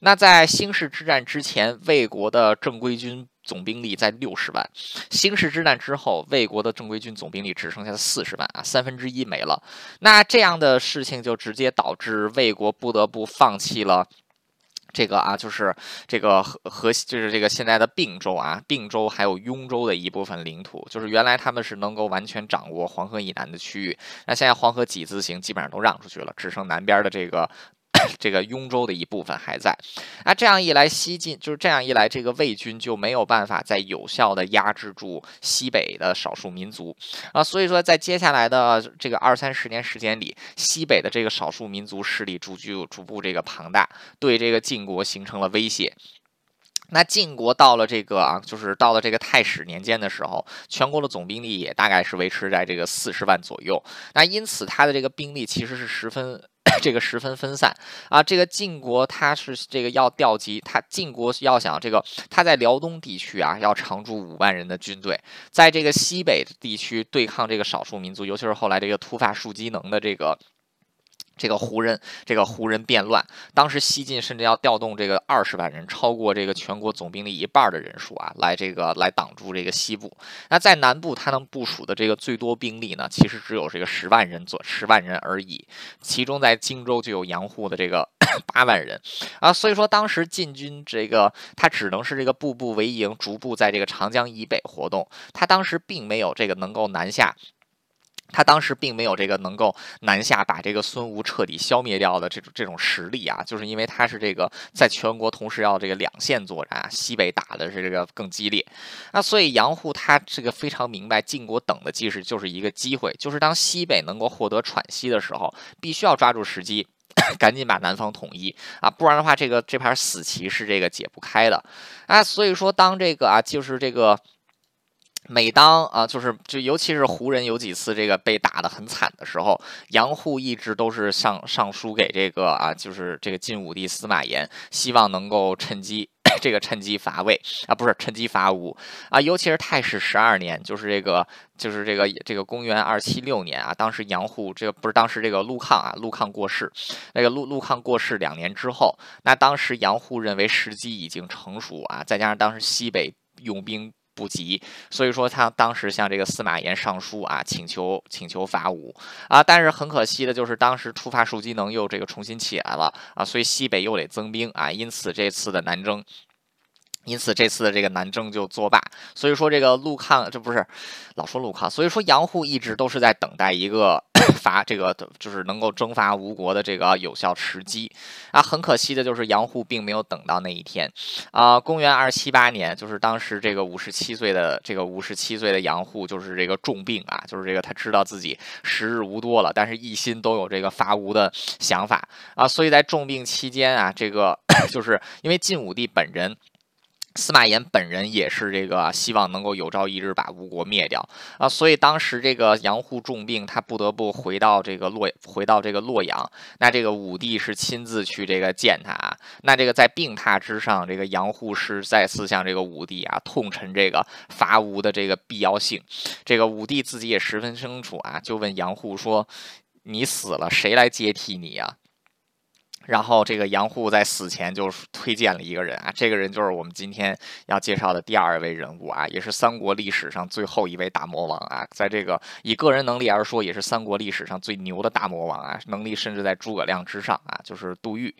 那在兴市之战之前，魏国的正规军。总兵力在六十万，兴市之战之后，魏国的正规军总兵力只剩下四十万啊，三分之一没了。那这样的事情就直接导致魏国不得不放弃了这个啊，就是这个和和就是这个现在的并州啊，并州还有雍州的一部分领土，就是原来他们是能够完全掌握黄河以南的区域，那现在黄河几字形基本上都让出去了，只剩南边的这个。这个雍州的一部分还在，那这样一来，西晋就是这样一来，这个魏军就没有办法再有效的压制住西北的少数民族啊，所以说在接下来的这个二三十年时间里，西北的这个少数民族势力逐步逐步这个庞大，对这个晋国形成了威胁。那晋国到了这个啊，就是到了这个太史年间的时候，全国的总兵力也大概是维持在这个四十万左右，那因此他的这个兵力其实是十分。这个十分分散啊！这个晋国他是这个要调集，他晋国要想这个他在辽东地区啊，要常驻五万人的军队，在这个西北地区对抗这个少数民族，尤其是后来这个突发树机能的这个。这个胡人，这个胡人变乱，当时西晋甚至要调动这个二十万人，超过这个全国总兵力一半的人数啊，来这个来挡住这个西部。那在南部，他能部署的这个最多兵力呢，其实只有这个十万人左十万人而已。其中在荆州就有杨户的这个 八万人啊，所以说当时晋军这个他只能是这个步步为营，逐步在这个长江以北活动。他当时并没有这个能够南下。他当时并没有这个能够南下把这个孙吴彻底消灭掉的这种这种实力啊，就是因为他是这个在全国同时要这个两线作战，西北打的是这个更激烈，那所以杨户他这个非常明白晋国等的机势就是一个机会，就是当西北能够获得喘息的时候，必须要抓住时机，赶紧把南方统一啊，不然的话这个这盘死棋是这个解不开的啊，所以说当这个啊就是这个。每当啊，就是就尤其是胡人有几次这个被打得很惨的时候，杨户一直都是上上书给这个啊，就是这个晋武帝司马炎，希望能够趁机 这个趁机伐魏啊，不是趁机伐吴啊。尤其是太史十二年，就是这个就是这个这个公元二七六年啊，当时杨户这个不是当时这个陆抗啊，陆抗过世，那个陆陆抗过世两年之后，那当时杨户认为时机已经成熟啊，再加上当时西北用兵。不及，所以说他当时向这个司马炎上书啊，请求请求伐吴啊，但是很可惜的就是当时突发数机能又这个重新起来了啊，所以西北又得增兵啊，因此这次的南征。因此这次的这个南征就作罢，所以说这个陆抗这不是老说陆抗，所以说杨户一直都是在等待一个 伐这个就是能够征伐吴国的这个有效时机啊。很可惜的就是杨户并没有等到那一天啊。公元二七八年，就是当时这个五十七岁的这个五十七岁的杨户就是这个重病啊，就是这个他知道自己时日无多了，但是一心都有这个伐吴的想法啊。所以在重病期间啊，这个 就是因为晋武帝本人。司马炎本人也是这个希望能够有朝一日把吴国灭掉啊，所以当时这个杨户重病，他不得不回到这个洛回到这个洛阳。那这个武帝是亲自去这个见他啊。那这个在病榻之上，这个杨户是再次向这个武帝啊痛陈这个伐吴的这个必要性。这个武帝自己也十分清楚啊，就问杨户说：“你死了，谁来接替你呀？”然后这个杨户在死前就推荐了一个人啊，这个人就是我们今天要介绍的第二位人物啊，也是三国历史上最后一位大魔王啊，在这个以个人能力而说，也是三国历史上最牛的大魔王啊，能力甚至在诸葛亮之上啊，就是杜预。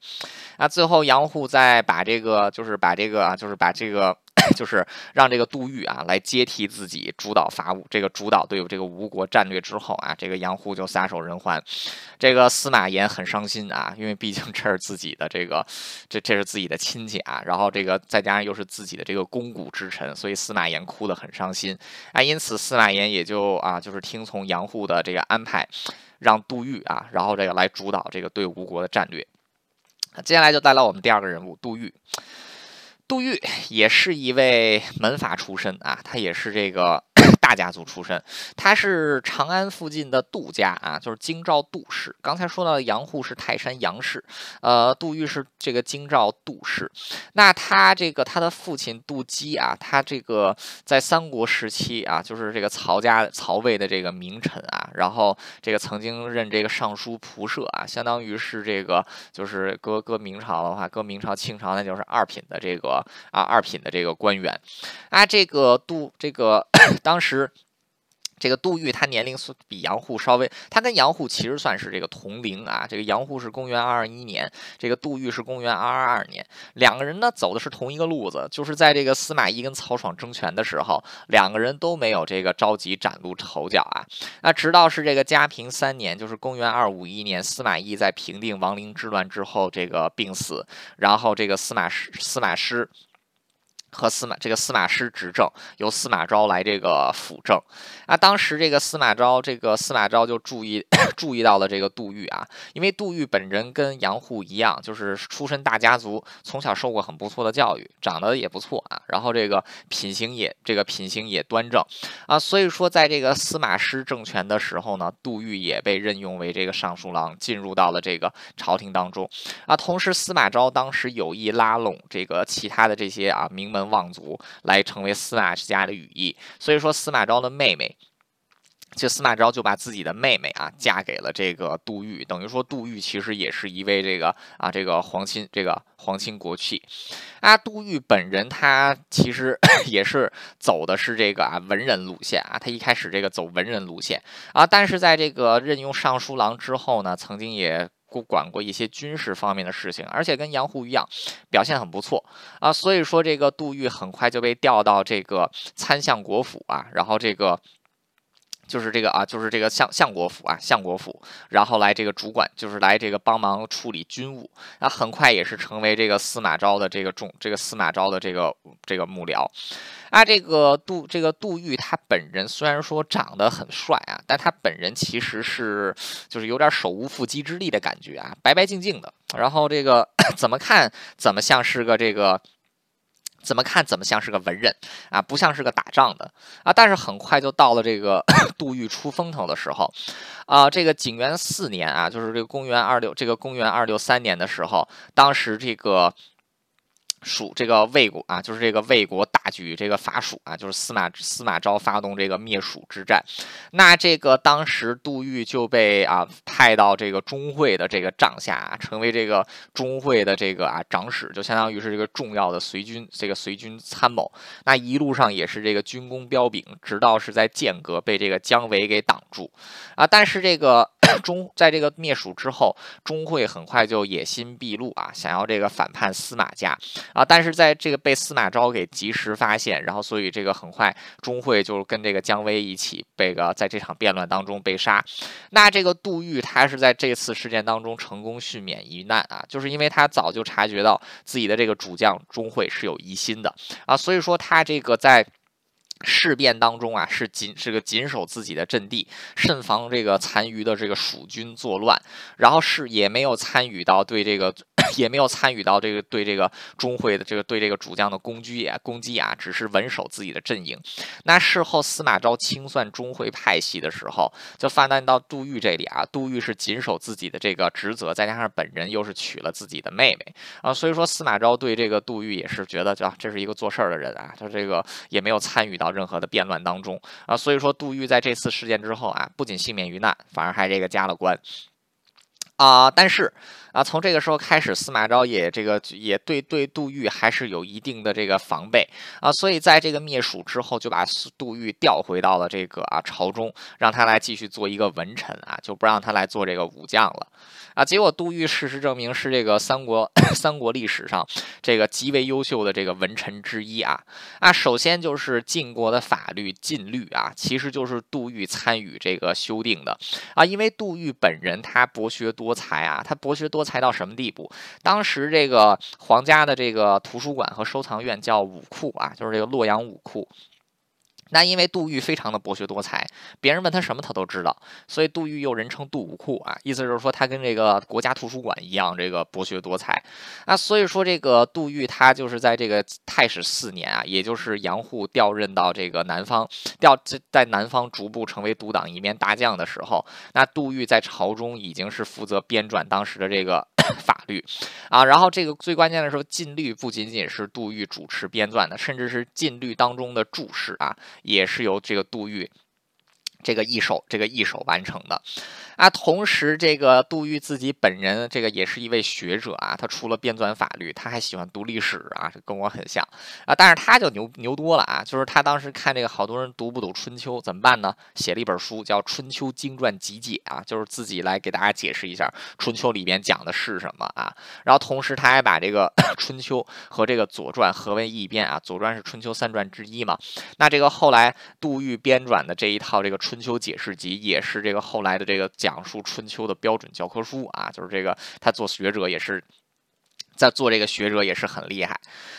那最后杨户在把这个，就是把这个啊，就是把这个。就是让这个杜预啊来接替自己主导伐吴，这个主导对这个吴国战略之后啊，这个杨户就撒手人寰，这个司马炎很伤心啊，因为毕竟这是自己的这个，这这是自己的亲戚啊，然后这个再加上又是自己的这个肱骨之臣，所以司马炎哭得很伤心啊，因此司马炎也就啊就是听从杨户的这个安排，让杜预啊，然后这个来主导这个对吴国的战略。接下来就带来我们第二个人物杜预。杜玉也是一位门阀出身啊，他也是这个。大家族出身，他是长安附近的杜家啊，就是京兆杜氏。刚才说到的杨户是泰山杨氏，呃，杜玉是这个京兆杜氏。那他这个他的父亲杜基啊，他这个在三国时期啊，就是这个曹家曹魏的这个名臣啊，然后这个曾经任这个尚书仆射啊，相当于是这个就是搁搁明朝的话，搁明朝清朝那就是二品的这个啊二品的这个官员啊，这个杜这个当时。师这个杜预他年龄是比杨户稍微，他跟杨户其实算是这个同龄啊。这个杨户是公元二二一年，这个杜预是公元二二二年，两个人呢走的是同一个路子，就是在这个司马懿跟曹爽争权的时候，两个人都没有这个着急崭露头角啊。那直到是这个嘉平三年，就是公元二五一年，司马懿在平定亡灵之乱之后这个病死，然后这个司马师司马师。和司马这个司马师执政，由司马昭来这个辅政啊。当时这个司马昭，这个司马昭就注意 注意到了这个杜预啊，因为杜预本人跟杨户一样，就是出身大家族，从小受过很不错的教育，长得也不错啊。然后这个品行也这个品行也端正啊。所以说，在这个司马师政权的时候呢，杜预也被任用为这个尚书郎，进入到了这个朝廷当中啊。同时，司马昭当时有意拉拢这个其他的这些啊名门。望族来成为司马家的羽翼，所以说司马昭的妹妹，就司马昭就把自己的妹妹啊嫁给了这个杜预，等于说杜预其实也是一位这个啊这个皇亲这个皇亲国戚啊。杜预本人他其实 也是走的是这个啊文人路线啊，他一开始这个走文人路线啊，但是在这个任用尚书郎之后呢，曾经也。管过一些军事方面的事情，而且跟杨户一样，表现很不错啊。所以说，这个杜预很快就被调到这个参相国府啊，然后这个就是这个啊，就是这个相相国府啊，相国府，然后来这个主管，就是来这个帮忙处理军务。那很快也是成为这个司马昭的这个重，这个司马昭的这个这个幕僚。啊，这个杜这个杜预他本人虽然说长得很帅啊，但他本人其实是就是有点手无缚鸡之力的感觉啊，白白净净的，然后这个 怎么看怎么像是个这个。怎么看怎么像是个文人啊，不像是个打仗的啊。但是很快就到了这个 杜预出风头的时候啊。这个景元四年啊，就是这个公元二六这个公元二六三年的时候，当时这个。蜀这个魏国啊，就是这个魏国大举这个伐蜀啊，就是司马司马昭发动这个灭蜀之战。那这个当时杜预就被啊派到这个钟会的这个帐下，成为这个钟会的这个啊长史，就相当于是这个重要的随军这个随军参谋。那一路上也是这个军功彪炳，直到是在剑阁被这个姜维给挡住啊。但是这个钟在这个灭蜀之后，钟会很快就野心毕露啊，想要这个反叛司马家。啊！但是在这个被司马昭给及时发现，然后所以这个很快钟会就跟这个姜维一起被个在这场辩论当中被杀。那这个杜预他是在这次事件当中成功幸免于难啊，就是因为他早就察觉到自己的这个主将钟会是有疑心的啊，所以说他这个在事变当中啊是谨是个谨守自己的阵地，慎防这个残余的这个蜀军作乱，然后是也没有参与到对这个。也没有参与到这个对这个钟会的这个对这个主将的攻击啊攻击啊，只是稳守自己的阵营。那事后司马昭清算钟会派系的时候，就发难到杜预这里啊。杜预是谨守自己的这个职责，再加上本人又是娶了自己的妹妹啊，所以说司马昭对这个杜预也是觉得，啊，这是一个做事儿的人啊。他这个也没有参与到任何的变乱当中啊，所以说杜预在这次事件之后啊，不仅幸免于难，反而还这个加了官啊。但是。啊，从这个时候开始，司马昭也这个也对对杜预还是有一定的这个防备啊，所以在这个灭蜀之后，就把杜预调回到了这个啊朝中，让他来继续做一个文臣啊，就不让他来做这个武将了啊。结果杜预事实证明是这个三国 三国历史上这个极为优秀的这个文臣之一啊啊。首先就是晋国的法律禁律啊，其实就是杜预参与这个修订的啊，因为杜预本人他博学多才啊，他博学多。猜到什么地步？当时这个皇家的这个图书馆和收藏院叫武库啊，就是这个洛阳武库。那因为杜预非常的博学多才，别人问他什么他都知道，所以杜预又人称杜武库啊，意思就是说他跟这个国家图书馆一样，这个博学多才。那所以说这个杜预他就是在这个太史四年啊，也就是杨户调任到这个南方，调在南方逐步成为独党一面大将的时候，那杜预在朝中已经是负责编撰当时的这个。法律。啊，然后这个最关键的时候，禁律不仅仅是杜预主持编撰的，甚至是禁律当中的注释啊，也是由这个杜预这个一手这个一手完成的。啊，同时这个杜预自己本人，这个也是一位学者啊。他除了编纂法律，他还喜欢读历史啊，这跟我很像啊。但是他就牛牛多了啊，就是他当时看这个好多人读不懂春秋怎么办呢？写了一本书叫《春秋经传集解》啊，就是自己来给大家解释一下春秋里边讲的是什么啊。然后同时他还把这个 春秋和这个左传合为一编啊。左传是春秋三传之一嘛。那这个后来杜预编撰的这一套这个春春秋解释集，也是这个后来的这个。讲述春秋的标准教科书啊，就是这个他做学者也是在做这个学者也是很厉害。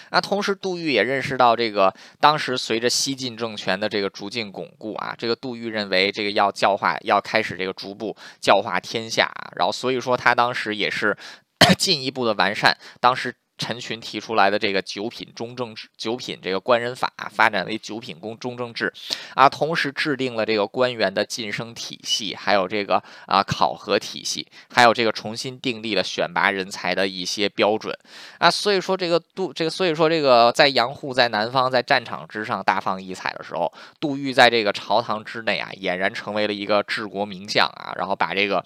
那同时杜预也认识到这个当时随着西晋政权的这个逐渐巩固啊，这个杜预认为这个要教化要开始这个逐步教化天下，然后所以说他当时也是 进一步的完善当时。陈群提出来的这个九品中正制，九品这个官人法发展为九品公中正制，啊，同时制定了这个官员的晋升体系，还有这个啊考核体系，还有这个重新订立了选拔人才的一些标准，啊，所以说这个杜这个，所以说这个在杨户在南方在战场之上大放异彩的时候，杜预在这个朝堂之内啊，俨然成为了一个治国名将啊，然后把这个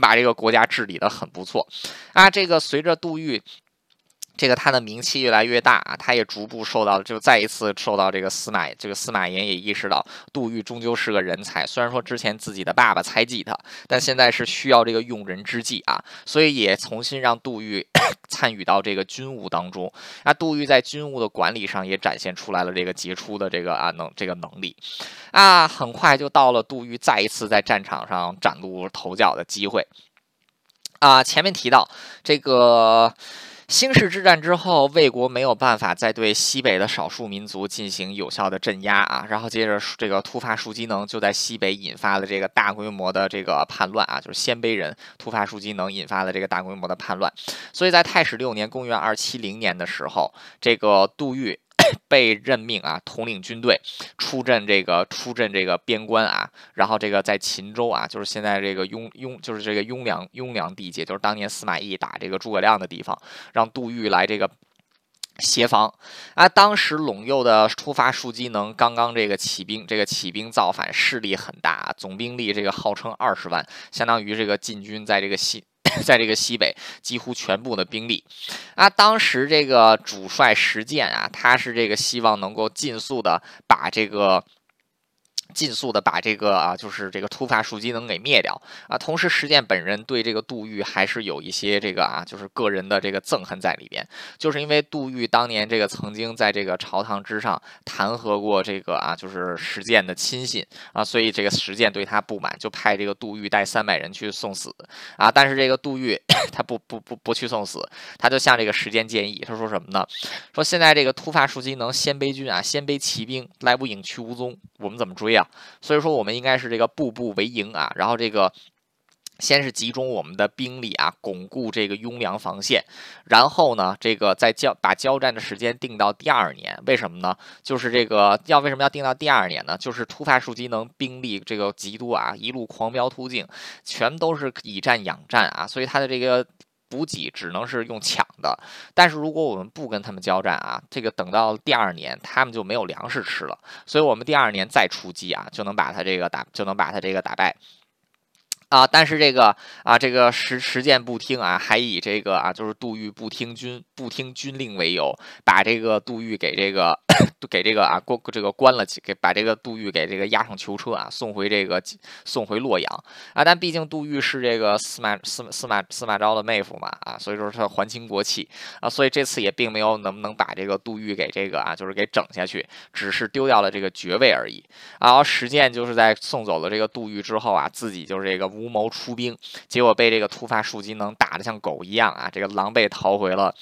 把这个国家治理的很不错，啊，这个随着杜预。这个他的名气越来越大啊，他也逐步受到，就再一次受到这个司马，这个司马炎也意识到杜预终究是个人才。虽然说之前自己的爸爸猜忌他，但现在是需要这个用人之际啊，所以也重新让杜预 参与到这个军务当中。那杜预在军务的管理上也展现出来了这个杰出的这个啊能这个能力啊，很快就到了杜预再一次在战场上崭露头角的机会啊。前面提到这个。兴市之战之后，魏国没有办法再对西北的少数民族进行有效的镇压啊，然后接着这个突发树机能就在西北引发了这个大规模的这个叛乱啊，就是鲜卑人突发树机能引发了这个大规模的叛乱，所以在太史六年（公元二七零年）的时候，这个杜预。被任命啊，统领军队出镇这个出镇这个边关啊，然后这个在秦州啊，就是现在这个雍雍就是这个雍凉雍凉地界，就是当年司马懿打这个诸葛亮的地方，让杜预来这个协防啊。当时陇右的出发术机能刚刚这个起兵，这个起兵造反势力很大，总兵力这个号称二十万，相当于这个晋军在这个西。在这个西北几乎全部的兵力啊，当时这个主帅石建啊，他是这个希望能够尽速的把这个。尽速的把这个啊，就是这个突发术机能给灭掉啊。同时，石建本人对这个杜预还是有一些这个啊，就是个人的这个憎恨在里边。就是因为杜预当年这个曾经在这个朝堂之上弹劾过这个啊，就是石建的亲信啊，所以这个石建对他不满，就派这个杜预带三百人去送死啊。但是这个杜预 他不不不不去送死，他就向这个石建建议，他说什么呢？说现在这个突发术机能鲜卑军啊，鲜卑骑兵来无影去无踪，我们怎么追啊？所以说，我们应该是这个步步为营啊，然后这个先是集中我们的兵力啊，巩固这个雍凉防线，然后呢，这个再交把交战的时间定到第二年。为什么呢？就是这个要为什么要定到第二年呢？就是突发术机能兵力这个极多啊，一路狂飙突进，全都是以战养战啊，所以他的这个。补给只能是用抢的，但是如果我们不跟他们交战啊，这个等到第二年他们就没有粮食吃了，所以我们第二年再出击啊，就能把他这个打，就能把他这个打败。啊，但是这个啊，这个实实践不听啊，还以这个啊，就是杜预不听军不听军令为由，把这个杜预给这个给这个啊关这个关了，给把这个杜预给这个押上囚车啊，送回这个送回洛阳啊。但毕竟杜预是这个司马司司马司马昭的妹夫嘛啊，所以说他还清国戚啊，所以这次也并没有能不能把这个杜预给这个啊，就是给整下去，只是丢掉了这个爵位而已。然后实践就是在送走了这个杜预之后啊，自己就是这个无。谋出兵，结果被这个突发术机能打得像狗一样啊！这个狼狈逃回了，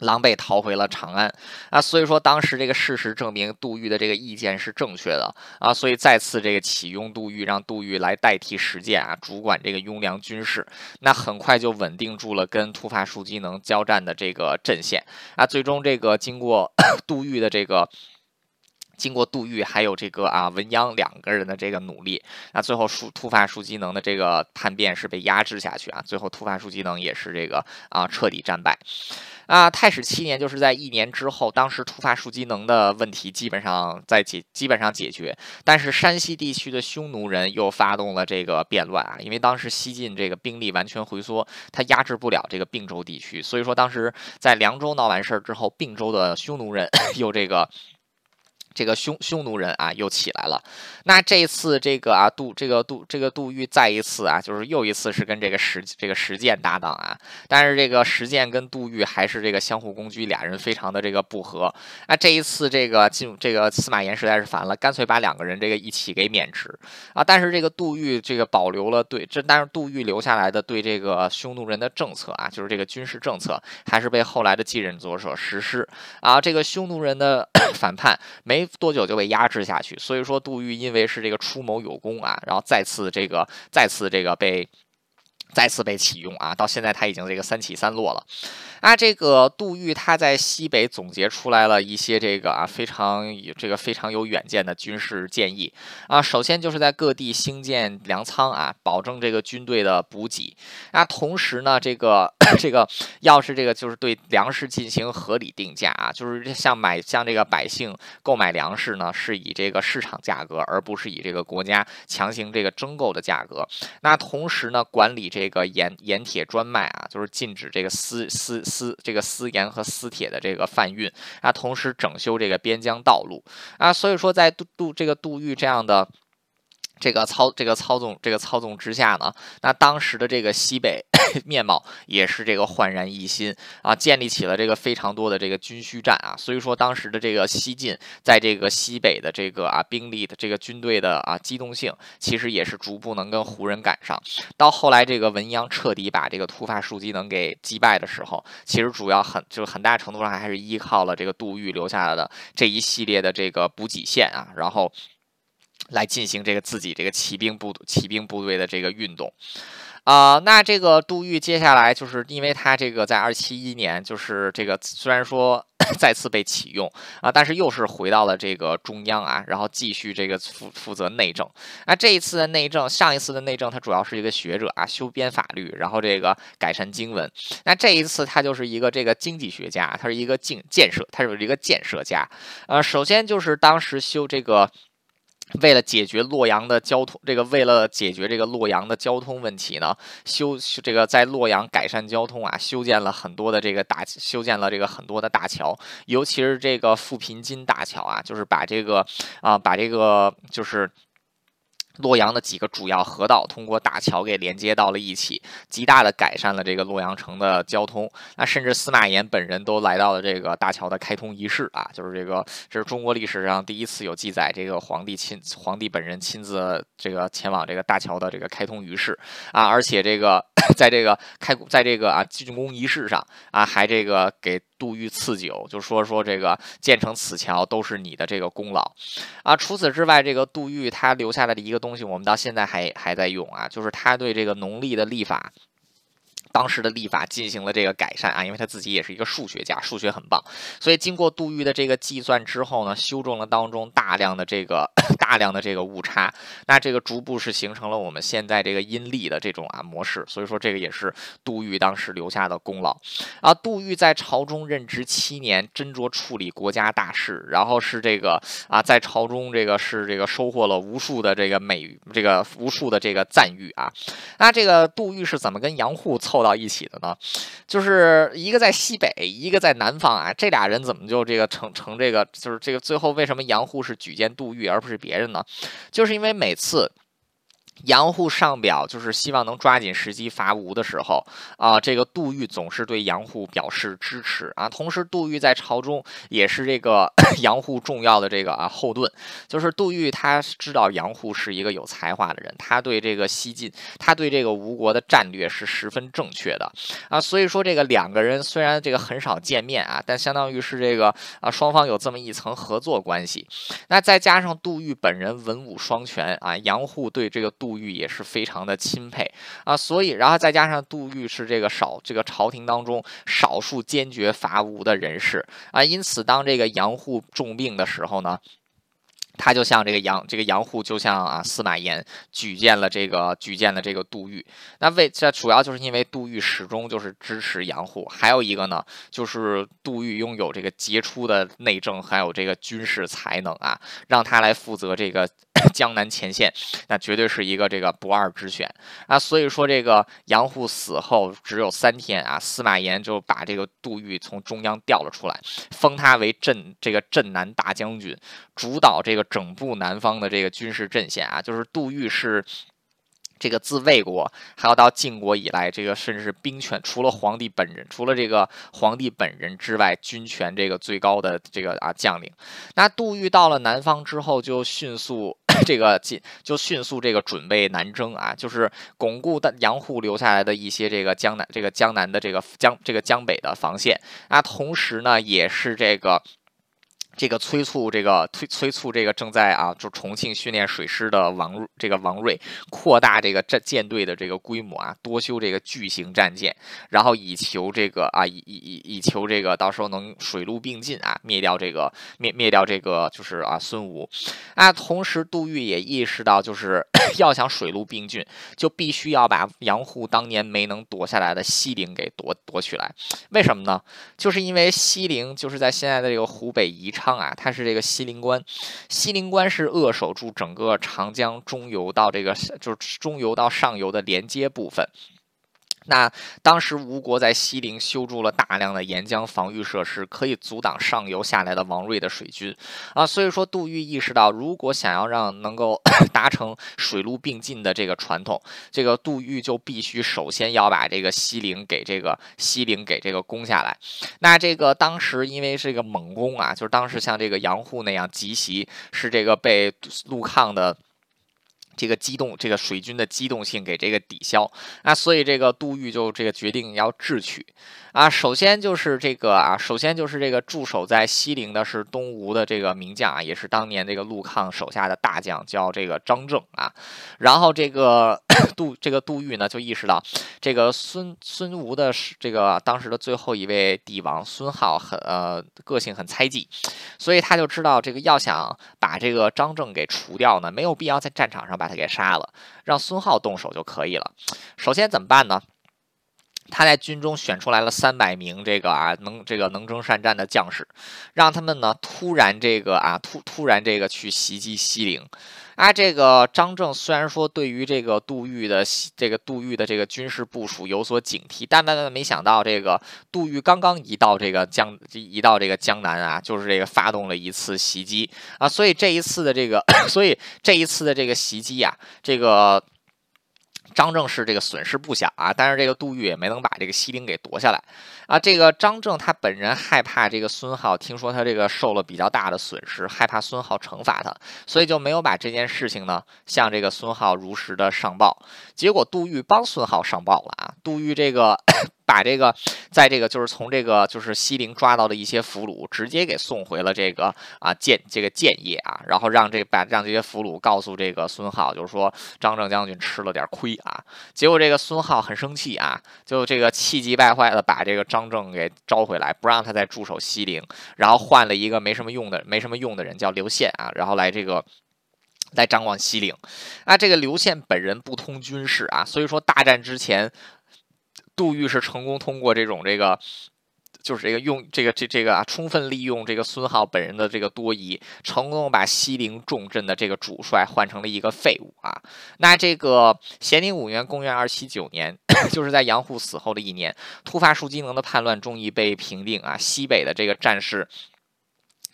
狼狈逃回了长安啊！所以说，当时这个事实证明杜预的这个意见是正确的啊！所以再次这个启用杜预，让杜预来代替石建啊，主管这个雍凉军事。那很快就稳定住了跟突发术机能交战的这个阵线啊！最终这个经过 杜预的这个。经过杜预还有这个啊文鸯两个人的这个努力，那最后突突发术机能的这个叛变是被压制下去啊，最后突发术机能也是这个啊彻底战败，啊太史七年就是在一年之后，当时突发术机能的问题基本上在解基本上解决，但是山西地区的匈奴人又发动了这个变乱啊，因为当时西晋这个兵力完全回缩，他压制不了这个并州地区，所以说当时在凉州闹完事儿之后，并州的匈奴人 又这个。这个匈匈奴人啊又起来了，那这次这个啊杜这个杜这个杜预再一次啊就是又一次是跟这个石这个石建搭档啊，但是这个石建跟杜预还是这个相互攻击，俩人非常的这个不和。那这一次这个进这个司马炎实在是烦了，干脆把两个人这个一起给免职啊。但是这个杜预这个保留了对这，但是杜预留下来的对这个匈奴人的政策啊，就是这个军事政策还是被后来的继任者所实施啊。这个匈奴人的 反叛没。多久就被压制下去，所以说杜预因为是这个出谋有功啊，然后再次这个再次这个被。再次被启用啊！到现在他已经这个三起三落了啊！这个杜预他在西北总结出来了一些这个啊非常有这个非常有远见的军事建议啊。首先就是在各地兴建粮仓啊，保证这个军队的补给啊。同时呢，这个这个要是这个就是对粮食进行合理定价啊，就是像买像这个百姓购买粮食呢，是以这个市场价格，而不是以这个国家强行这个征购的价格。那同时呢，管理这。这个盐盐铁专卖啊，就是禁止这个私私私这个私盐和私铁的这个贩运啊，同时整修这个边疆道路啊，所以说在杜杜这个杜预这样的。这个操这个操纵这个操纵之下呢，那当时的这个西北 面貌也是这个焕然一新啊，建立起了这个非常多的这个军需站啊，所以说当时的这个西晋，在这个西北的这个啊兵力的这个军队的啊机动性，其实也是逐步能跟胡人赶上。到后来这个文鸯彻底把这个突发数机能给击败的时候，其实主要很就是很大程度上还是依靠了这个杜预留下来的这一系列的这个补给线啊，然后。来进行这个自己这个骑兵部骑兵部队的这个运动，啊，那这个杜预接下来就是因为他这个在二七一年就是这个虽然说 再次被启用啊，但是又是回到了这个中央啊，然后继续这个负负责内政。那这一次的内政，上一次的内政他主要是一个学者啊，修编法律，然后这个改善经文。那这一次他就是一个这个经济学家，他是一个建建设，他是一个建设家。呃，首先就是当时修这个。为了解决洛阳的交通，这个为了解决这个洛阳的交通问题呢，修这个在洛阳改善交通啊，修建了很多的这个大，修建了这个很多的大桥，尤其是这个富平金大桥啊，就是把这个啊，把这个就是。洛阳的几个主要河道通过大桥给连接到了一起，极大的改善了这个洛阳城的交通。那甚至司马炎本人都来到了这个大桥的开通仪式啊，就是这个这是中国历史上第一次有记载，这个皇帝亲皇帝本人亲自这个前往这个大桥的这个开通仪式啊，而且这个 在这个开在这个啊竣工仪式上啊，还这个给。杜预赐酒，就说说这个建成此桥都是你的这个功劳啊。除此之外，这个杜预他留下来的一个东西，我们到现在还还在用啊，就是他对这个农历的历法。当时的历法进行了这个改善啊，因为他自己也是一个数学家，数学很棒，所以经过杜预的这个计算之后呢，修正了当中大量的这个 大量的这个误差，那这个逐步是形成了我们现在这个阴历的这种啊模式，所以说这个也是杜预当时留下的功劳啊。杜预在朝中任职七年，斟酌处理国家大事，然后是这个啊在朝中这个是这个收获了无数的这个美这个无数的这个赞誉啊。那这个杜预是怎么跟杨户凑？到一起的呢，就是一个在西北，一个在南方啊，这俩人怎么就这个成成这个，就是这个最后为什么杨户是举荐杜预而不是别人呢？就是因为每次。杨户上表就是希望能抓紧时机伐吴的时候啊，这个杜预总是对杨户表示支持啊。同时，杜预在朝中也是这个 杨户重要的这个啊后盾。就是杜预他知道杨户是一个有才华的人，他对这个西晋，他对这个吴国的战略是十分正确的啊。所以说，这个两个人虽然这个很少见面啊，但相当于是这个啊双方有这么一层合作关系。那再加上杜预本人文武双全啊，杨户对这个杜。杜预也是非常的钦佩啊，所以然后再加上杜预是这个少这个朝廷当中少数坚决伐吴的人士啊，因此当这个杨户重病的时候呢。他就像这个杨这个杨户，就像啊司马炎举荐了这个举荐了这个杜预。那为这主要就是因为杜预始终就是支持杨户，还有一个呢，就是杜预拥有这个杰出的内政，还有这个军事才能啊，让他来负责这个 江南前线，那绝对是一个这个不二之选啊。所以说这个杨户死后只有三天啊，司马炎就把这个杜预从中央调了出来，封他为镇这个镇南大将军，主导这个。整部南方的这个军事阵线啊，就是杜预是这个自魏国还要到晋国以来，这个甚至是兵权除了皇帝本人，除了这个皇帝本人之外，军权这个最高的这个啊将领。那杜预到了南方之后，就迅速 这个进，就迅速这个准备南征啊，就是巩固的杨户留下来的一些这个江南这个江南的这个江这个江北的防线啊，同时呢，也是这个。这个催促这个催催促这个正在啊，就重庆训练水师的王这个王瑞扩大这个战舰队的这个规模啊，多修这个巨型战舰，然后以求这个啊，以以以以求这个到时候能水陆并进啊，灭掉这个灭灭掉这个就是啊孙吴啊。同时，杜预也意识到，就是 要想水陆并进，就必须要把杨户当年没能夺下来的西陵给夺夺取来。为什么呢？就是因为西陵就是在现在的这个湖北宜昌。啊，它是这个西陵关，西陵关是扼守住整个长江中游到这个就是中游到上游的连接部分。那当时吴国在西陵修筑了大量的沿江防御设施，可以阻挡上游下来的王睿的水军啊。所以说，杜预意识到，如果想要让能够 达成水陆并进的这个传统，这个杜预就必须首先要把这个西陵给这个西陵给这个攻下来。那这个当时因为是一个猛攻啊，就是当时像这个杨户那样急袭，是这个被陆抗的。这个机动，这个水军的机动性给这个抵消啊，所以这个杜预就这个决定要智取啊。首先就是这个啊，首先就是这个驻守在西陵的是东吴的这个名将啊，也是当年这个陆抗手下的大将，叫这个张正啊。然后这个 杜这个杜预呢，就意识到这个孙孙吴的这个当时的最后一位帝王孙皓很呃个性很猜忌，所以他就知道这个要想把这个张正给除掉呢，没有必要在战场上把。把他给杀了，让孙浩动手就可以了。首先怎么办呢？他在军中选出来了三百名这个啊能这个能征善战的将士，让他们呢突然这个啊突突然这个去袭击西陵。啊，这个张正虽然说对于这个杜预的这个杜预的这个军事部署有所警惕，但万万没想到，这个杜预刚刚一到这个江一到这个江南啊，就是这个发动了一次袭击啊，所以这一次的这个，所以这一次的这个袭击啊，这个。张正是这个损失不小啊，但是这个杜预也没能把这个西陵给夺下来啊。这个张正他本人害怕这个孙浩，听说他这个受了比较大的损失，害怕孙浩惩罚他，所以就没有把这件事情呢向这个孙浩如实的上报。结果杜预帮孙浩上报了啊，杜预这个。把这个，在这个就是从这个就是西陵抓到的一些俘虏，直接给送回了这个啊建这个建业啊，然后让这把让这些俘虏告诉这个孙浩，就是说张正将军吃了点亏啊。结果这个孙浩很生气啊，就这个气急败坏的把这个张张正给招回来，不让他再驻守西陵，然后换了一个没什么用的没什么用的人叫刘宪啊，然后来这个来张望西陵。那，这个刘宪本人不通军事啊，所以说大战之前。杜预是成功通过这种这个，就是这个用这个这这个啊，充分利用这个孙浩本人的这个多疑，成功把西陵重镇的这个主帅换成了一个废物啊。那这个咸宁五年，公元二七九年，就是在杨户死后的一年，突发数机能的叛乱终于被平定啊，西北的这个战事。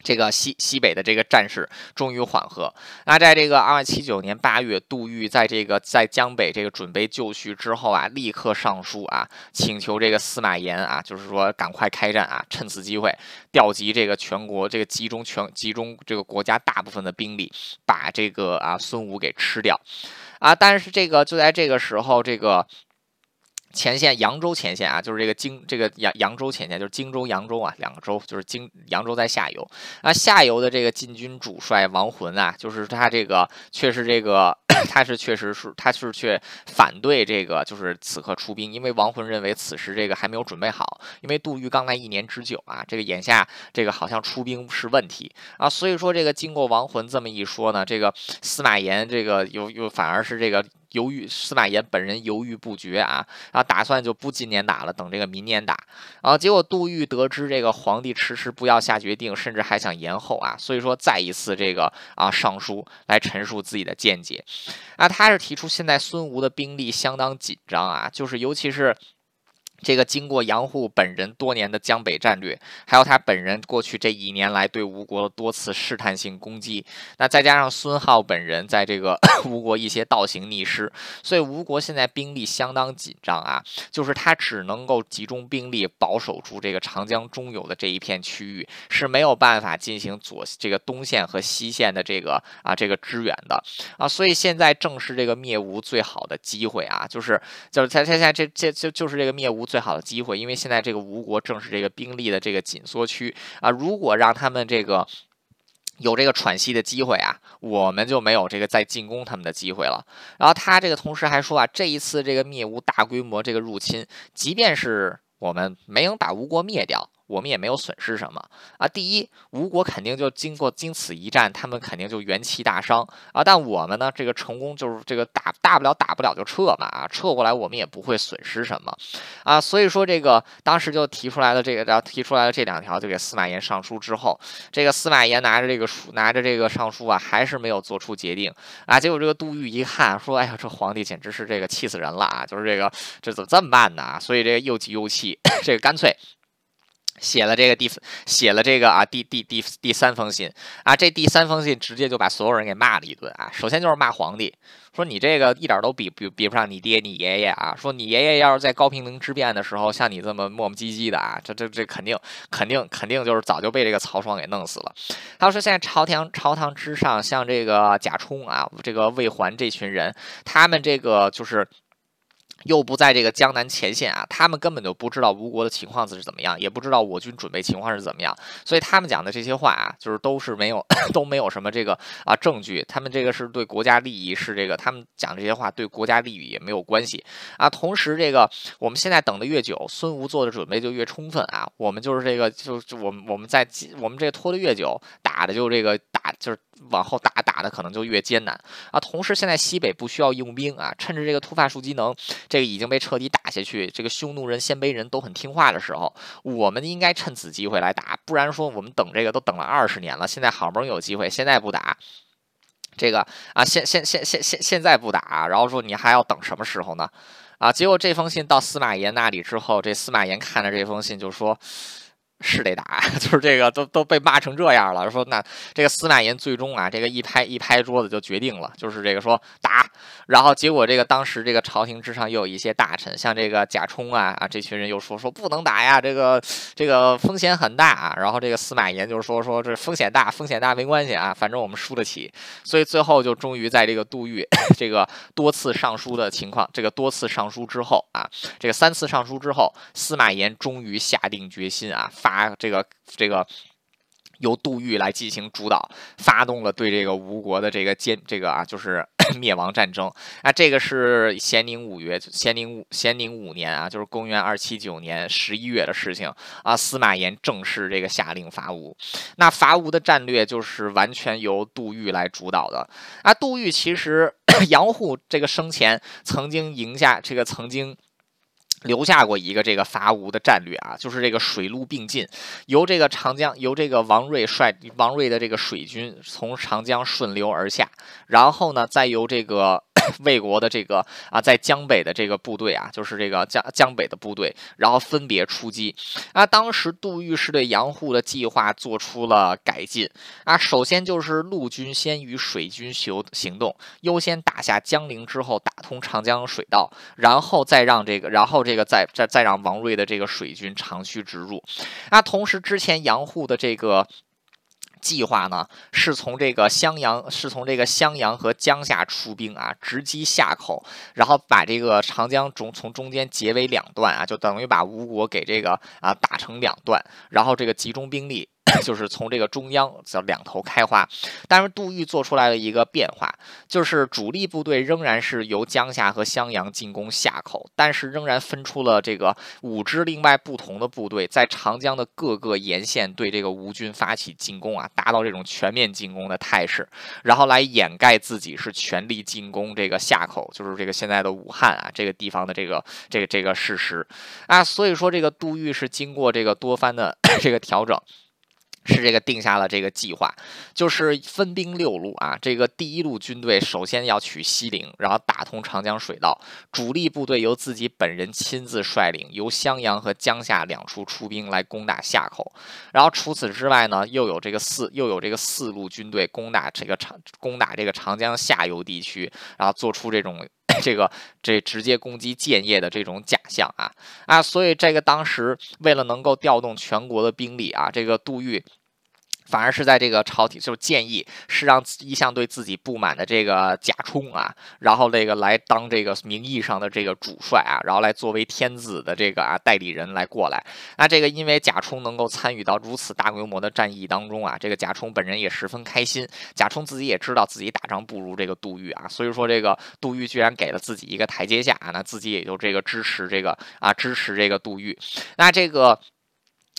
这个西西北的这个战事终于缓和。那在这个二七九年八月，杜预在这个在江北这个准备就绪之后啊，立刻上书啊，请求这个司马炎啊，就是说赶快开战啊，趁此机会调集这个全国这个集中全集中这个国家大部分的兵力，把这个啊孙武给吃掉啊。但是这个就在这个时候，这个。前线扬州前线啊，就是这个荆这个扬扬州前线，就是荆州扬州啊，两个州就是荆扬州在下游啊，下游的这个禁军主帅王浑啊，就是他这个确实这个 他是确实是他是却反对这个就是此刻出兵，因为王浑认为此时这个还没有准备好，因为杜预刚来一年之久啊，这个眼下这个好像出兵是问题啊，所以说这个经过王浑这么一说呢，这个司马炎这个又又反而是这个。犹豫，司马炎本人犹豫不决啊，然后打算就不今年打了，等这个明年打。然后结果杜预得知这个皇帝迟迟不要下决定，甚至还想延后啊，所以说再一次这个啊上书来陈述自己的见解。啊，他是提出现在孙吴的兵力相当紧张啊，就是尤其是。这个经过杨户本人多年的江北战略，还有他本人过去这一年来对吴国的多次试探性攻击，那再加上孙浩本人在这个 吴国一些倒行逆施，所以吴国现在兵力相当紧张啊，就是他只能够集中兵力保守住这个长江中游的这一片区域，是没有办法进行左这个东线和西线的这个啊这个支援的啊，所以现在正是这个灭吴最好的机会啊，就是就是他他现在这这就就是这个灭吴。最好的机会，因为现在这个吴国正是这个兵力的这个紧缩区啊，如果让他们这个有这个喘息的机会啊，我们就没有这个再进攻他们的机会了。然后他这个同时还说啊，这一次这个灭吴大规模这个入侵，即便是我们没能把吴国灭掉。我们也没有损失什么啊。第一，吴国肯定就经过经此一战，他们肯定就元气大伤啊。但我们呢，这个成功就是这个打大不了打不了就撤嘛啊，撤过来我们也不会损失什么啊。所以说这个当时就提出来的这个，然后提出来的这两条，就给司马炎上书之后，这个司马炎拿着这个书，拿着这个上书啊，还是没有做出决定啊。结果这个杜预一看，说：“哎呀，这皇帝简直是这个气死人了啊！就是这个这怎么这么办呢？”所以这个又急又气，这个干脆。写了这个第写了这个啊第第第第三封信啊，这第三封信直接就把所有人给骂了一顿啊。首先就是骂皇帝，说你这个一点都比比比不上你爹你爷爷啊。说你爷爷要是在高平陵之变的时候像你这么磨磨唧唧的啊，这这这肯定肯定肯定就是早就被这个曹爽给弄死了。他说现在朝廷朝堂之上，像这个贾充啊，这个魏桓这群人，他们这个就是。又不在这个江南前线啊，他们根本就不知道吴国的情况是怎么样，也不知道我军准备情况是怎么样，所以他们讲的这些话啊，就是都是没有 都没有什么这个啊证据，他们这个是对国家利益是这个，他们讲这些话对国家利益也没有关系。啊。同时，这个我们现在等的越久，孙吴做的准备就越充分啊，我们就是这个就就我们我们在我们这拖得越久，打的就这个打就是。往后打打的可能就越艰难啊！同时，现在西北不需要用兵啊，趁着这个突发术机能，这个已经被彻底打下去，这个匈奴人、鲜卑人都很听话的时候，我们应该趁此机会来打，不然说我们等这个都等了二十年了，现在好不容易有机会，现在不打，这个啊，现现现现现现在不打，然后说你还要等什么时候呢？啊！结果这封信到司马炎那里之后，这司马炎看着这封信就说。是得打，就是这个都都被骂成这样了。说那这个司马炎最终啊，这个一拍一拍桌子就决定了，就是这个说打。然后结果这个当时这个朝廷之上又有一些大臣，像这个贾充啊啊这群人又说说不能打呀，这个这个风险很大啊。然后这个司马炎就是说说这风险大，风险大没关系啊，反正我们输得起。所以最后就终于在这个杜预 这个多次上书的情况，这个多次上书之后啊，这个三次上书之后，司马炎终于下定决心啊发。啊，这个这个由杜预来进行主导，发动了对这个吴国的这个歼这个啊，就是 灭亡战争啊。这个是咸宁五月，咸宁五咸宁五年啊，就是公元二七九年十一月的事情啊。司马炎正式这个下令伐吴，那伐吴的战略就是完全由杜预来主导的啊。杜预其实 杨户这个生前曾经赢下这个曾经。留下过一个这个伐吴的战略啊，就是这个水陆并进，由这个长江由这个王睿率王睿的这个水军从长江顺流而下，然后呢，再由这个。魏国的这个啊，在江北的这个部队啊，就是这个江江北的部队，然后分别出击啊。当时杜预是对杨户的计划做出了改进啊。首先就是陆军先与水军行行动，优先打下江陵之后，打通长江水道，然后再让这个，然后这个再再再让王睿的这个水军长驱直入啊。同时之前杨户的这个。计划呢，是从这个襄阳，是从这个襄阳和江夏出兵啊，直击夏口，然后把这个长江中从中间截为两段啊，就等于把吴国给这个啊打成两段，然后这个集中兵力。就是从这个中央叫两头开花，但是杜预做出来了一个变化，就是主力部队仍然是由江夏和襄阳进攻夏口，但是仍然分出了这个五支另外不同的部队，在长江的各个沿线对这个吴军发起进攻啊，达到这种全面进攻的态势，然后来掩盖自己是全力进攻这个夏口，就是这个现在的武汉啊这个地方的这个这个这个事实啊，所以说这个杜预是经过这个多番的 这个调整。是这个定下了这个计划，就是分兵六路啊。这个第一路军队首先要取西陵，然后打通长江水道，主力部队由自己本人亲自率领，由襄阳和江夏两处出兵来攻打夏口。然后除此之外呢，又有这个四又有这个四路军队攻打这个长攻打这个长江下游地区，然后做出这种。这个这直接攻击建业的这种假象啊啊，所以这个当时为了能够调动全国的兵力啊，这个杜预。反而是在这个朝廷，就建议是让一向对自己不满的这个贾充啊，然后这个来当这个名义上的这个主帅啊，然后来作为天子的这个啊代理人来过来。那这个因为贾充能够参与到如此大规模的战役当中啊，这个贾充本人也十分开心。贾充自己也知道自己打仗不如这个杜预啊，所以说这个杜预居然给了自己一个台阶下啊，那自己也就这个支持这个啊支持这个杜预。那这个。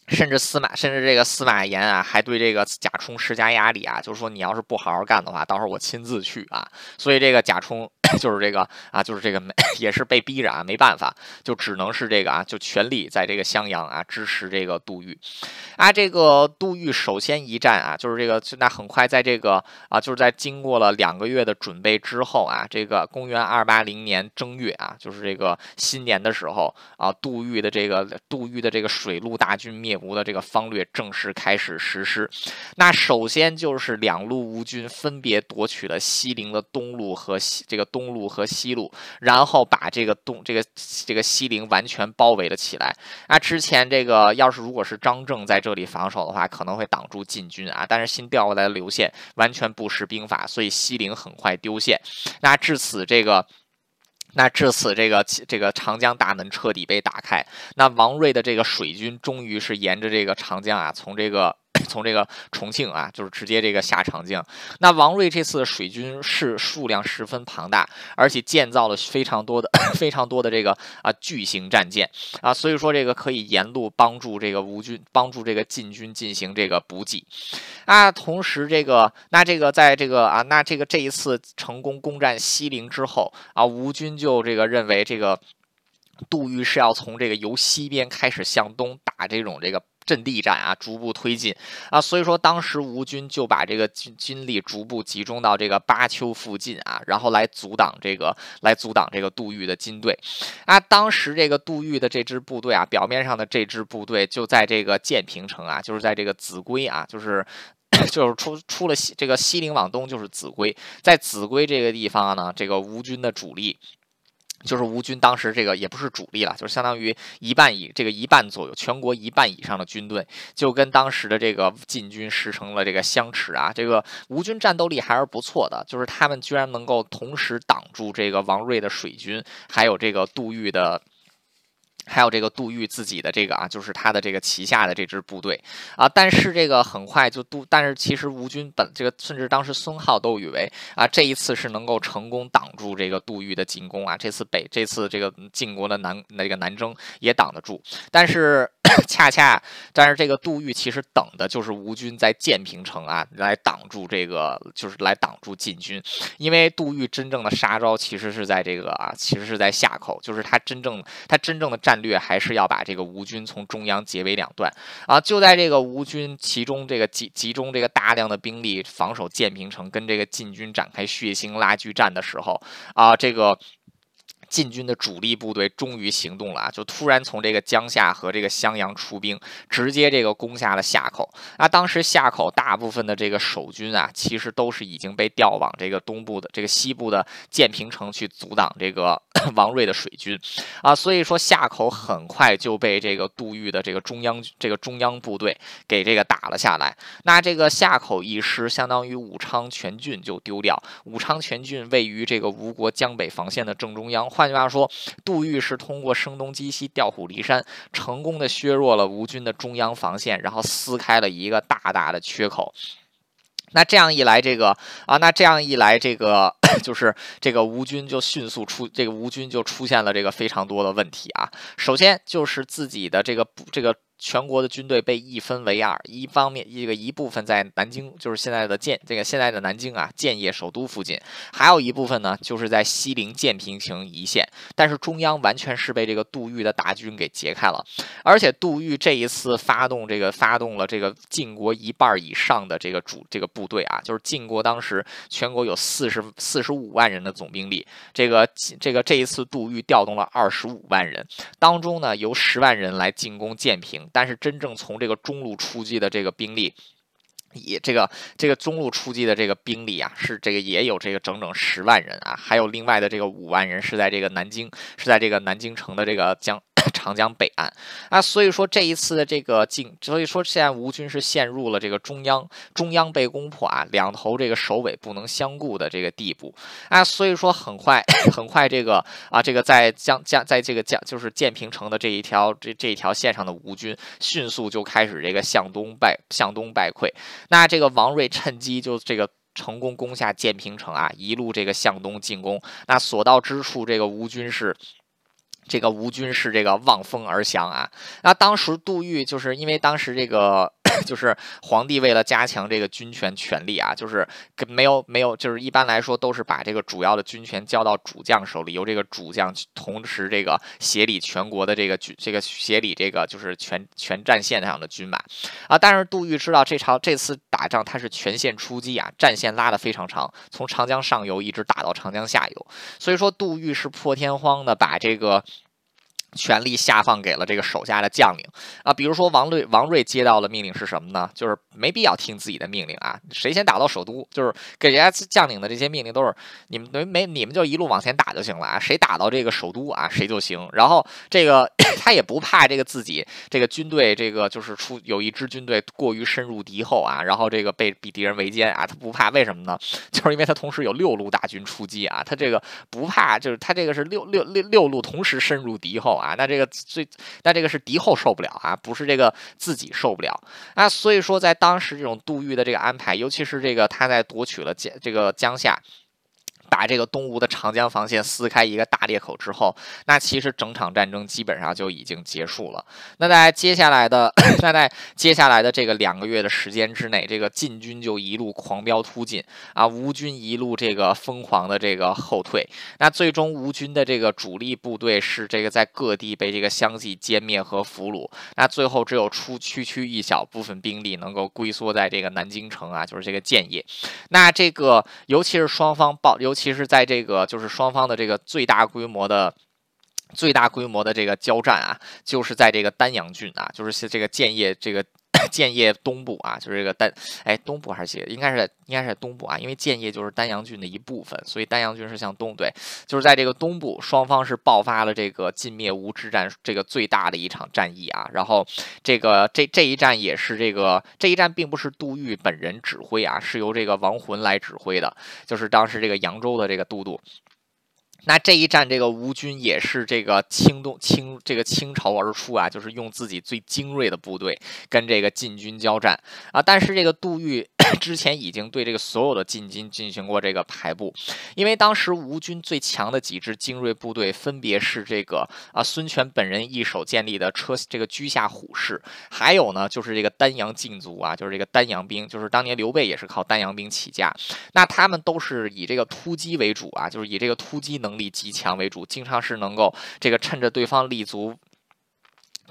甚至司马，甚至这个司马炎啊，还对这个贾充施加压力啊，就是说你要是不好好干的话，到时候我亲自去啊。所以这个贾充 就是这个啊，就是这个 也是被逼着啊，没办法，就只能是这个啊，就全力在这个襄阳啊支持这个杜预啊。这个杜预首先一战啊，就是这个那很快在这个啊，就是在经过了两个月的准备之后啊，这个公元二八零年正月啊，就是这个新年的时候啊，杜预的这个杜预的这个水陆大军灭。灭吴的这个方略正式开始实施。那首先就是两路吴军分别夺取了西陵的东路和西这个东路和西路，然后把这个东这个这个西陵完全包围了起来。那之前这个要是如果是张正在这里防守的话，可能会挡住晋军啊。但是新调过来的刘宪完全不识兵法，所以西陵很快丢线。那至此这个。那至此，这个这个长江大门彻底被打开。那王瑞的这个水军终于是沿着这个长江啊，从这个从这个重庆啊，就是直接这个下长江。那王睿这次的水军是数量十分庞大，而且建造了非常多的 非常多的这个啊巨型战舰啊，所以说这个可以沿路帮助这个吴军，帮助这个晋军进行这个补给。啊，同时这个，那这个在这个啊，那这个这一次成功攻占西陵之后啊，吴军就这个认为这个杜预是要从这个由西边开始向东打这种这个。阵地战啊，逐步推进啊，所以说当时吴军就把这个军军力逐步集中到这个巴丘附近啊，然后来阻挡这个，来阻挡这个杜预的军队啊。当时这个杜预的这支部队啊，表面上的这支部队就在这个建平城啊，就是在这个秭归啊，就是 就是出出了西这个西陵往东就是秭归，在秭归这个地方呢，这个吴军的主力。就是吴军当时这个也不是主力了，就是相当于一半以这个一半左右，全国一半以上的军队就跟当时的这个晋军实成了这个相持啊。这个吴军战斗力还是不错的，就是他们居然能够同时挡住这个王睿的水军，还有这个杜预的。还有这个杜预自己的这个啊，就是他的这个旗下的这支部队啊，但是这个很快就杜，但是其实吴军本这个甚至当时孙浩都以为啊，这一次是能够成功挡住这个杜预的进攻啊，这次北这次这个晋国的南那个南征也挡得住，但是。恰恰，但是这个杜预其实等的就是吴军在建平城啊，来挡住这个，就是来挡住晋军。因为杜预真正的杀招其实是在这个啊，其实是在下口，就是他真正他真正的战战略还是要把这个吴军从中央截为两段啊。就在这个吴军其中这个集集中这个大量的兵力防守建平城，跟这个晋军展开血腥拉锯战的时候啊，这个。晋军的主力部队终于行动了啊！就突然从这个江夏和这个襄阳出兵，直接这个攻下了夏口。那当时夏口大部分的这个守军啊，其实都是已经被调往这个东部的、这个西部的建平城去阻挡这个 王睿的水军啊。所以说夏口很快就被这个杜预的这个中央这个中央部队给这个打了下来。那这个夏口一失，相当于武昌全郡就丢掉。武昌全郡位于这个吴国江北防线的正中央。换句话说，杜预是通过声东击西、调虎离山，成功的削弱了吴军的中央防线，然后撕开了一个大大的缺口。那这样一来，这个啊，那这样一来，这个 就是这个吴军就迅速出，这个吴军就出现了这个非常多的问题啊。首先就是自己的这个这个。全国的军队被一分为二，一方面一个一部分在南京，就是现在的建这个现在的南京啊，建业首都附近，还有一部分呢，就是在西陵建平城一线。但是中央完全是被这个杜预的大军给截开了，而且杜预这一次发动这个发动了这个晋国一半以上的这个主这个部队啊，就是晋国当时全国有四十四十五万人的总兵力，这个这个这一次杜预调动了二十五万人，当中呢由十万人来进攻建平。但是真正从这个中路出击的这个兵力，也这个这个中路出击的这个兵力啊，是这个也有这个整整十万人啊，还有另外的这个五万人是在这个南京，是在这个南京城的这个江。长江北岸。啊，所以说这一次的这个进，所以说现在吴军是陷入了这个中央中央被攻破啊，两头这个首尾不能相顾的这个地步。啊，所以说很快 很快这个啊，这个在江江在这个江就是建平城的这一条这这一条线上的吴军迅速就开始这个向东败向东败溃，那这个王睿趁机就这个成功攻下建平城啊，一路这个向东进攻，那所到之处这个吴军是。这个吴军是这个望风而降啊。那当时杜预就是因为当时这个。就是皇帝为了加强这个军权权力啊，就是跟没有没有，就是一般来说都是把这个主要的军权交到主将手里，由这个主将同时这个协理全国的这个军，这个协理这个就是全全战线上的军马啊。但是杜预知道这场这次打仗他是全线出击啊，战线拉得非常长，从长江上游一直打到长江下游，所以说杜预是破天荒的把这个。权力下放给了这个手下的将领啊，比如说王瑞，王瑞接到的命令是什么呢？就是没必要听自己的命令啊，谁先打到首都，就是给人家将领的这些命令都是你们没没你们就一路往前打就行了啊，谁打到这个首都啊，谁就行。然后这个 他也不怕这个自己这个军队这个就是出有一支军队过于深入敌后啊，然后这个被被敌人围歼啊，他不怕，为什么呢？就是因为他同时有六路大军出击啊，他这个不怕，就是他这个是六六六六路同时深入敌后啊。啊，那这个最，那这个是敌后受不了啊，不是这个自己受不了啊，所以说在当时这种杜预的这个安排，尤其是这个他在夺取了江这个江夏。把这个东吴的长江防线撕开一个大裂口之后，那其实整场战争基本上就已经结束了。那在接下来的，那在接下来的这个两个月的时间之内，这个晋军就一路狂飙突进啊，吴军一路这个疯狂的这个后退。那最终吴军的这个主力部队是这个在各地被这个相继歼灭和俘虏。那最后只有出区区一小部分兵力能够龟缩在这个南京城啊，就是这个建业。那这个尤其是双方报，尤尤。其是，在这个就是双方的这个最大规模的、最大规模的这个交战啊，就是在这个丹阳郡啊，就是这个建业这个。建业东部啊，就是这个丹，哎，东部还是应该是在应该是在东部啊，因为建业就是丹阳郡的一部分，所以丹阳郡是向东，对，就是在这个东部，双方是爆发了这个晋灭吴之战，这个最大的一场战役啊。然后这个这这一战也是这个这一战并不是杜预本人指挥啊，是由这个王浑来指挥的，就是当时这个扬州的这个都督。那这一战，这个吴军也是这个倾东倾这个倾巢而出啊，就是用自己最精锐的部队跟这个晋军交战啊。但是这个杜预 之前已经对这个所有的晋军进行过这个排布，因为当时吴军最强的几支精锐部队分别是这个啊孙权本人一手建立的车这个居下虎士，还有呢就是这个丹阳禁卒啊，就是这个丹阳兵，就是当年刘备也是靠丹阳兵起家。那他们都是以这个突击为主啊，就是以这个突击能。力极强为主，经常是能够这个趁着对方立足，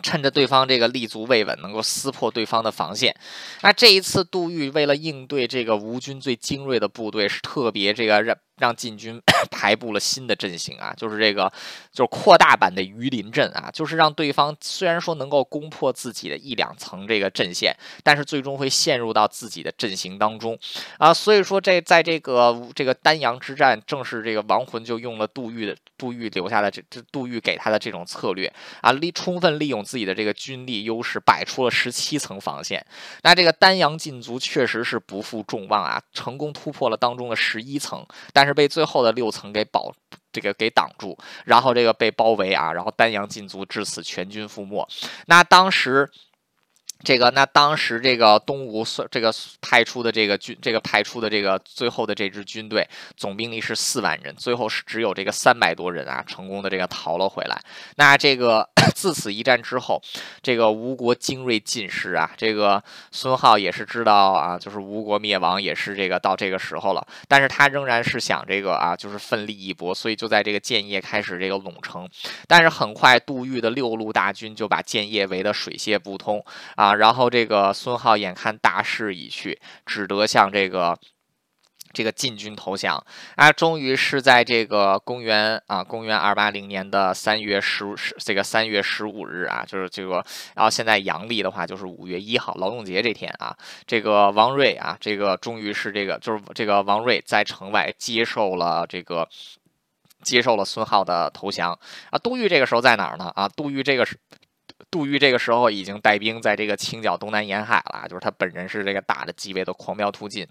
趁着对方这个立足未稳，能够撕破对方的防线。那这一次杜预为了应对这个吴军最精锐的部队，是特别这个。让晋军 排布了新的阵型啊，就是这个，就是扩大版的鱼鳞阵啊，就是让对方虽然说能够攻破自己的一两层这个阵线，但是最终会陷入到自己的阵型当中啊。所以说这在这个这个丹阳之战，正是这个亡魂就用了杜预的杜预留下的这这杜预给他的这种策略啊，利充分利用自己的这个军力优势，摆出了十七层防线。那这个丹阳禁卒确实是不负众望啊，成功突破了当中的十一层，但是。被最后的六层给保，这个给挡住，然后这个被包围啊，然后丹阳禁足至此全军覆没。那当时，这个那当时这个东吴这个派出的这个军，这个派出的这个最后的这支军队总兵力是四万人，最后是只有这个三百多人啊，成功的这个逃了回来。那这个。自此一战之后，这个吴国精锐尽失啊！这个孙浩也是知道啊，就是吴国灭亡也是这个到这个时候了。但是他仍然是想这个啊，就是奋力一搏，所以就在这个建业开始这个拢城。但是很快，杜预的六路大军就把建业围得水泄不通啊！然后这个孙浩眼看大势已去，只得向这个。这个晋军投降啊，终于是在这个公元啊，公元二八零年的三月十十这个三月十五日啊，就是这个，然后现在阳历的话就是五月一号劳动节这天啊，这个王睿啊，这个终于是这个就是这个王睿在城外接受了这个接受了孙浩的投降啊。杜预这个时候在哪儿呢？啊，杜预这个是。杜预这个时候已经带兵在这个清剿东南沿海了，就是他本人是这个打的极为的狂飙突进。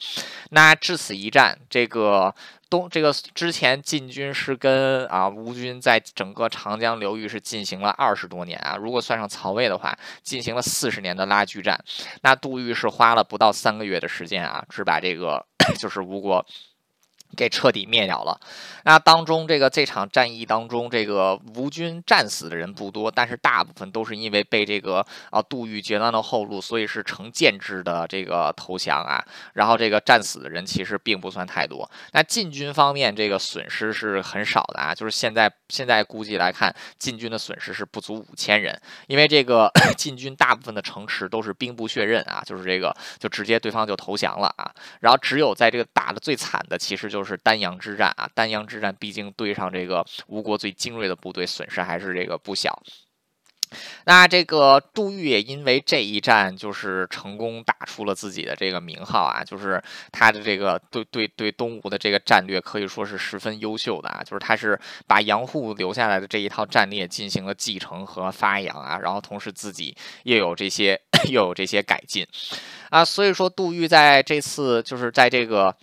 那至此一战，这个东这个之前晋军是跟啊吴军在整个长江流域是进行了二十多年啊，如果算上曹魏的话，进行了四十年的拉锯战。那杜预是花了不到三个月的时间啊，只把这个 就是吴国。给彻底灭掉了。那当中这个这场战役当中，这个吴军战死的人不多，但是大部分都是因为被这个啊杜预截断了后路，所以是成建制的这个投降啊。然后这个战死的人其实并不算太多。那晋军方面这个损失是很少的啊，就是现在现在估计来看，晋军的损失是不足五千人，因为这个 晋军大部分的城池都是兵不血刃啊，就是这个就直接对方就投降了啊。然后只有在这个打的最惨的，其实就就是丹阳之战啊，丹阳。之战毕竟对上这个吴国最精锐的部队，损失还是这个不小。那这个杜预也因为这一战，就是成功打出了自己的这个名号啊，就是他的这个对对对东吴的这个战略可以说是十分优秀的啊，就是他是把杨户留下来的这一套战略进行了继承和发扬啊，然后同时自己又有这些 又有这些改进啊，所以说杜预在这次就是在这个。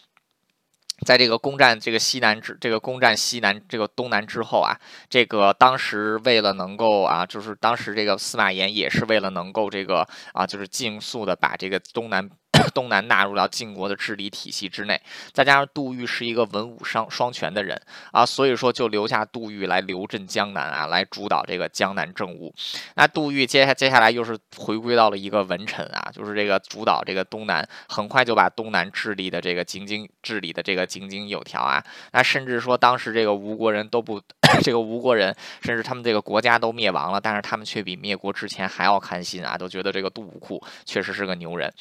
在这个攻占这个西南之这个攻占西南这个东南之后啊，这个当时为了能够啊，就是当时这个司马炎也是为了能够这个啊，就是尽速的把这个东南。东南纳入到晋国的治理体系之内，再加上杜预是一个文武双双全的人啊，所以说就留下杜预来留镇江南啊，来主导这个江南政务。那杜预接下接下来又是回归到了一个文臣啊，就是这个主导这个东南，很快就把东南治理的这个井井治理的这个井井有条啊。那甚至说当时这个吴国人都不，这个吴国人甚至他们这个国家都灭亡了，但是他们却比灭国之前还要开心啊，都觉得这个杜武库确实是个牛人。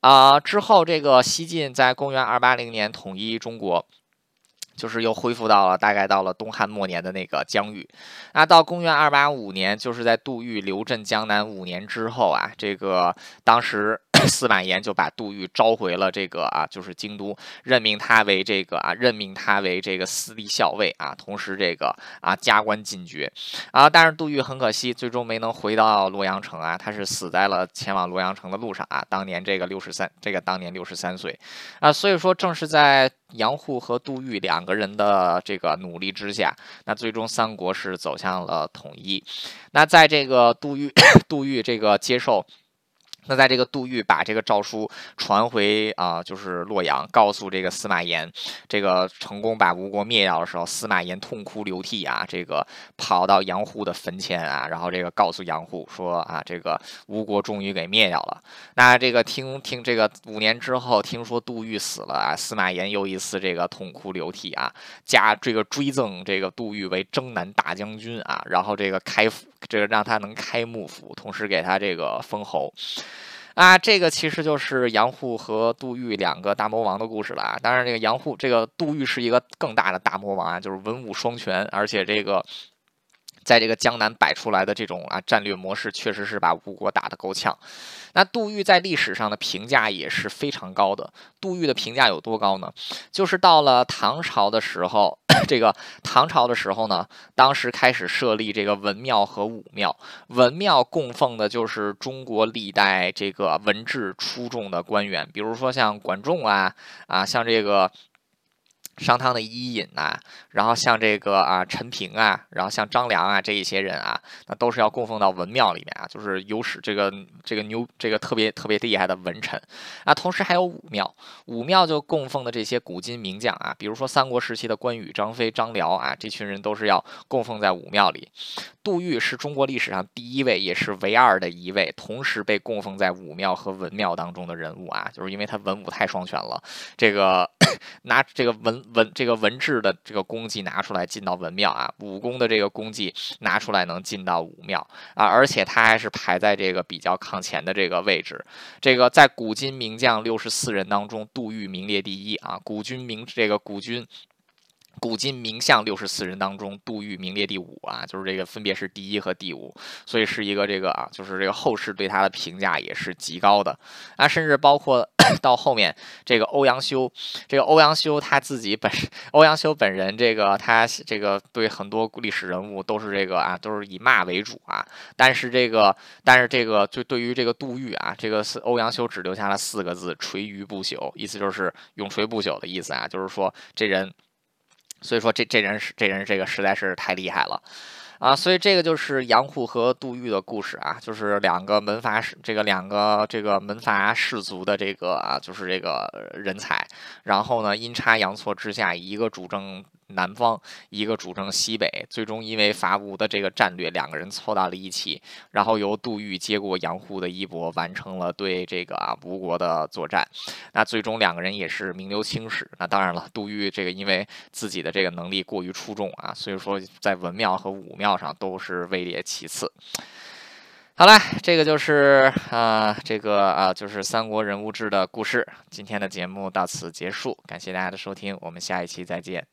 啊，啊之后这个西晋在公元二八零年统一中国，就是又恢复到了大概到了东汉末年的那个疆域。那到公元二八五年，就是在杜预留镇江南五年之后啊，这个当时。司马炎就把杜预召回了这个啊，就是京都，任命他为这个啊，任命他为这个司隶校尉啊，同时这个啊加官进爵啊。但是杜预很可惜，最终没能回到洛阳城啊，他是死在了前往洛阳城的路上啊。当年这个六十三，这个当年六十三岁啊。所以说，正是在杨户和杜预两个人的这个努力之下，那最终三国是走向了统一。那在这个杜预，杜预这个接受。那在这个杜预把这个诏书传回啊，就是洛阳，告诉这个司马炎，这个成功把吴国灭掉的时候，司马炎痛哭流涕啊，这个跑到杨户的坟前啊，然后这个告诉杨户说啊，这个吴国终于给灭掉了。那这个听听这个五年之后，听说杜预死了啊，司马炎又一次这个痛哭流涕啊，加这个追赠这个杜预为征南大将军啊，然后这个开府，这个让他能开幕府，同时给他这个封侯。啊，这个其实就是杨户和杜玉两个大魔王的故事了啊。当然，这个杨户，这个杜玉是一个更大的大魔王啊，就是文武双全，而且这个。在这个江南摆出来的这种啊战略模式，确实是把吴国打得够呛。那杜预在历史上的评价也是非常高的。杜预的评价有多高呢？就是到了唐朝的时候，这个唐朝的时候呢，当时开始设立这个文庙和武庙。文庙供奉的就是中国历代这个文治出众的官员，比如说像管仲啊啊，像这个。商汤的伊尹呐，然后像这个啊陈平啊，然后像张良啊这一些人啊，那都是要供奉到文庙里面啊，就是有史这个这个牛这个特别特别厉害的文臣啊。同时还有武庙，武庙就供奉的这些古今名将啊，比如说三国时期的关羽、张飞、张辽啊，这群人都是要供奉在武庙里。杜预是中国历史上第一位，也是唯二的一位同时被供奉在武庙和文庙当中的人物啊，就是因为他文武太双全了，这个 拿这个文。文这个文治的这个功绩拿出来进到文庙啊，武功的这个功绩拿出来能进到武庙啊，而且他还是排在这个比较靠前的这个位置。这个在古今名将六十四人当中，杜预名列第一啊。古军名这个古军。古今名相六十四人当中，杜预名列第五啊，就是这个分别是第一和第五，所以是一个这个啊，就是这个后世对他的评价也是极高的啊，甚至包括 到后面这个欧阳修，这个欧阳修他自己本欧阳修本人这个他这个对很多历史人物都是这个啊，都是以骂为主啊，但是这个但是这个就对于这个杜预啊，这个是欧阳修只留下了四个字“垂于不朽”，意思就是永垂不朽的意思啊，就是说这人。所以说这这人是这人这个实在是太厉害了，啊，所以这个就是杨户和杜玉的故事啊，就是两个门阀士，这个两个这个门阀士族的这个啊，就是这个人才，然后呢，阴差阳错之下，一个主政。南方一个主政西北，最终因为伐吴的这个战略，两个人凑到了一起，然后由杜预接过杨户的衣钵，完成了对这个啊吴国的作战。那最终两个人也是名留青史。那当然了，杜预这个因为自己的这个能力过于出众啊，所以说在文庙和武庙上都是位列其次。好了，这个就是啊，这个啊就是三国人物志的故事。今天的节目到此结束，感谢大家的收听，我们下一期再见。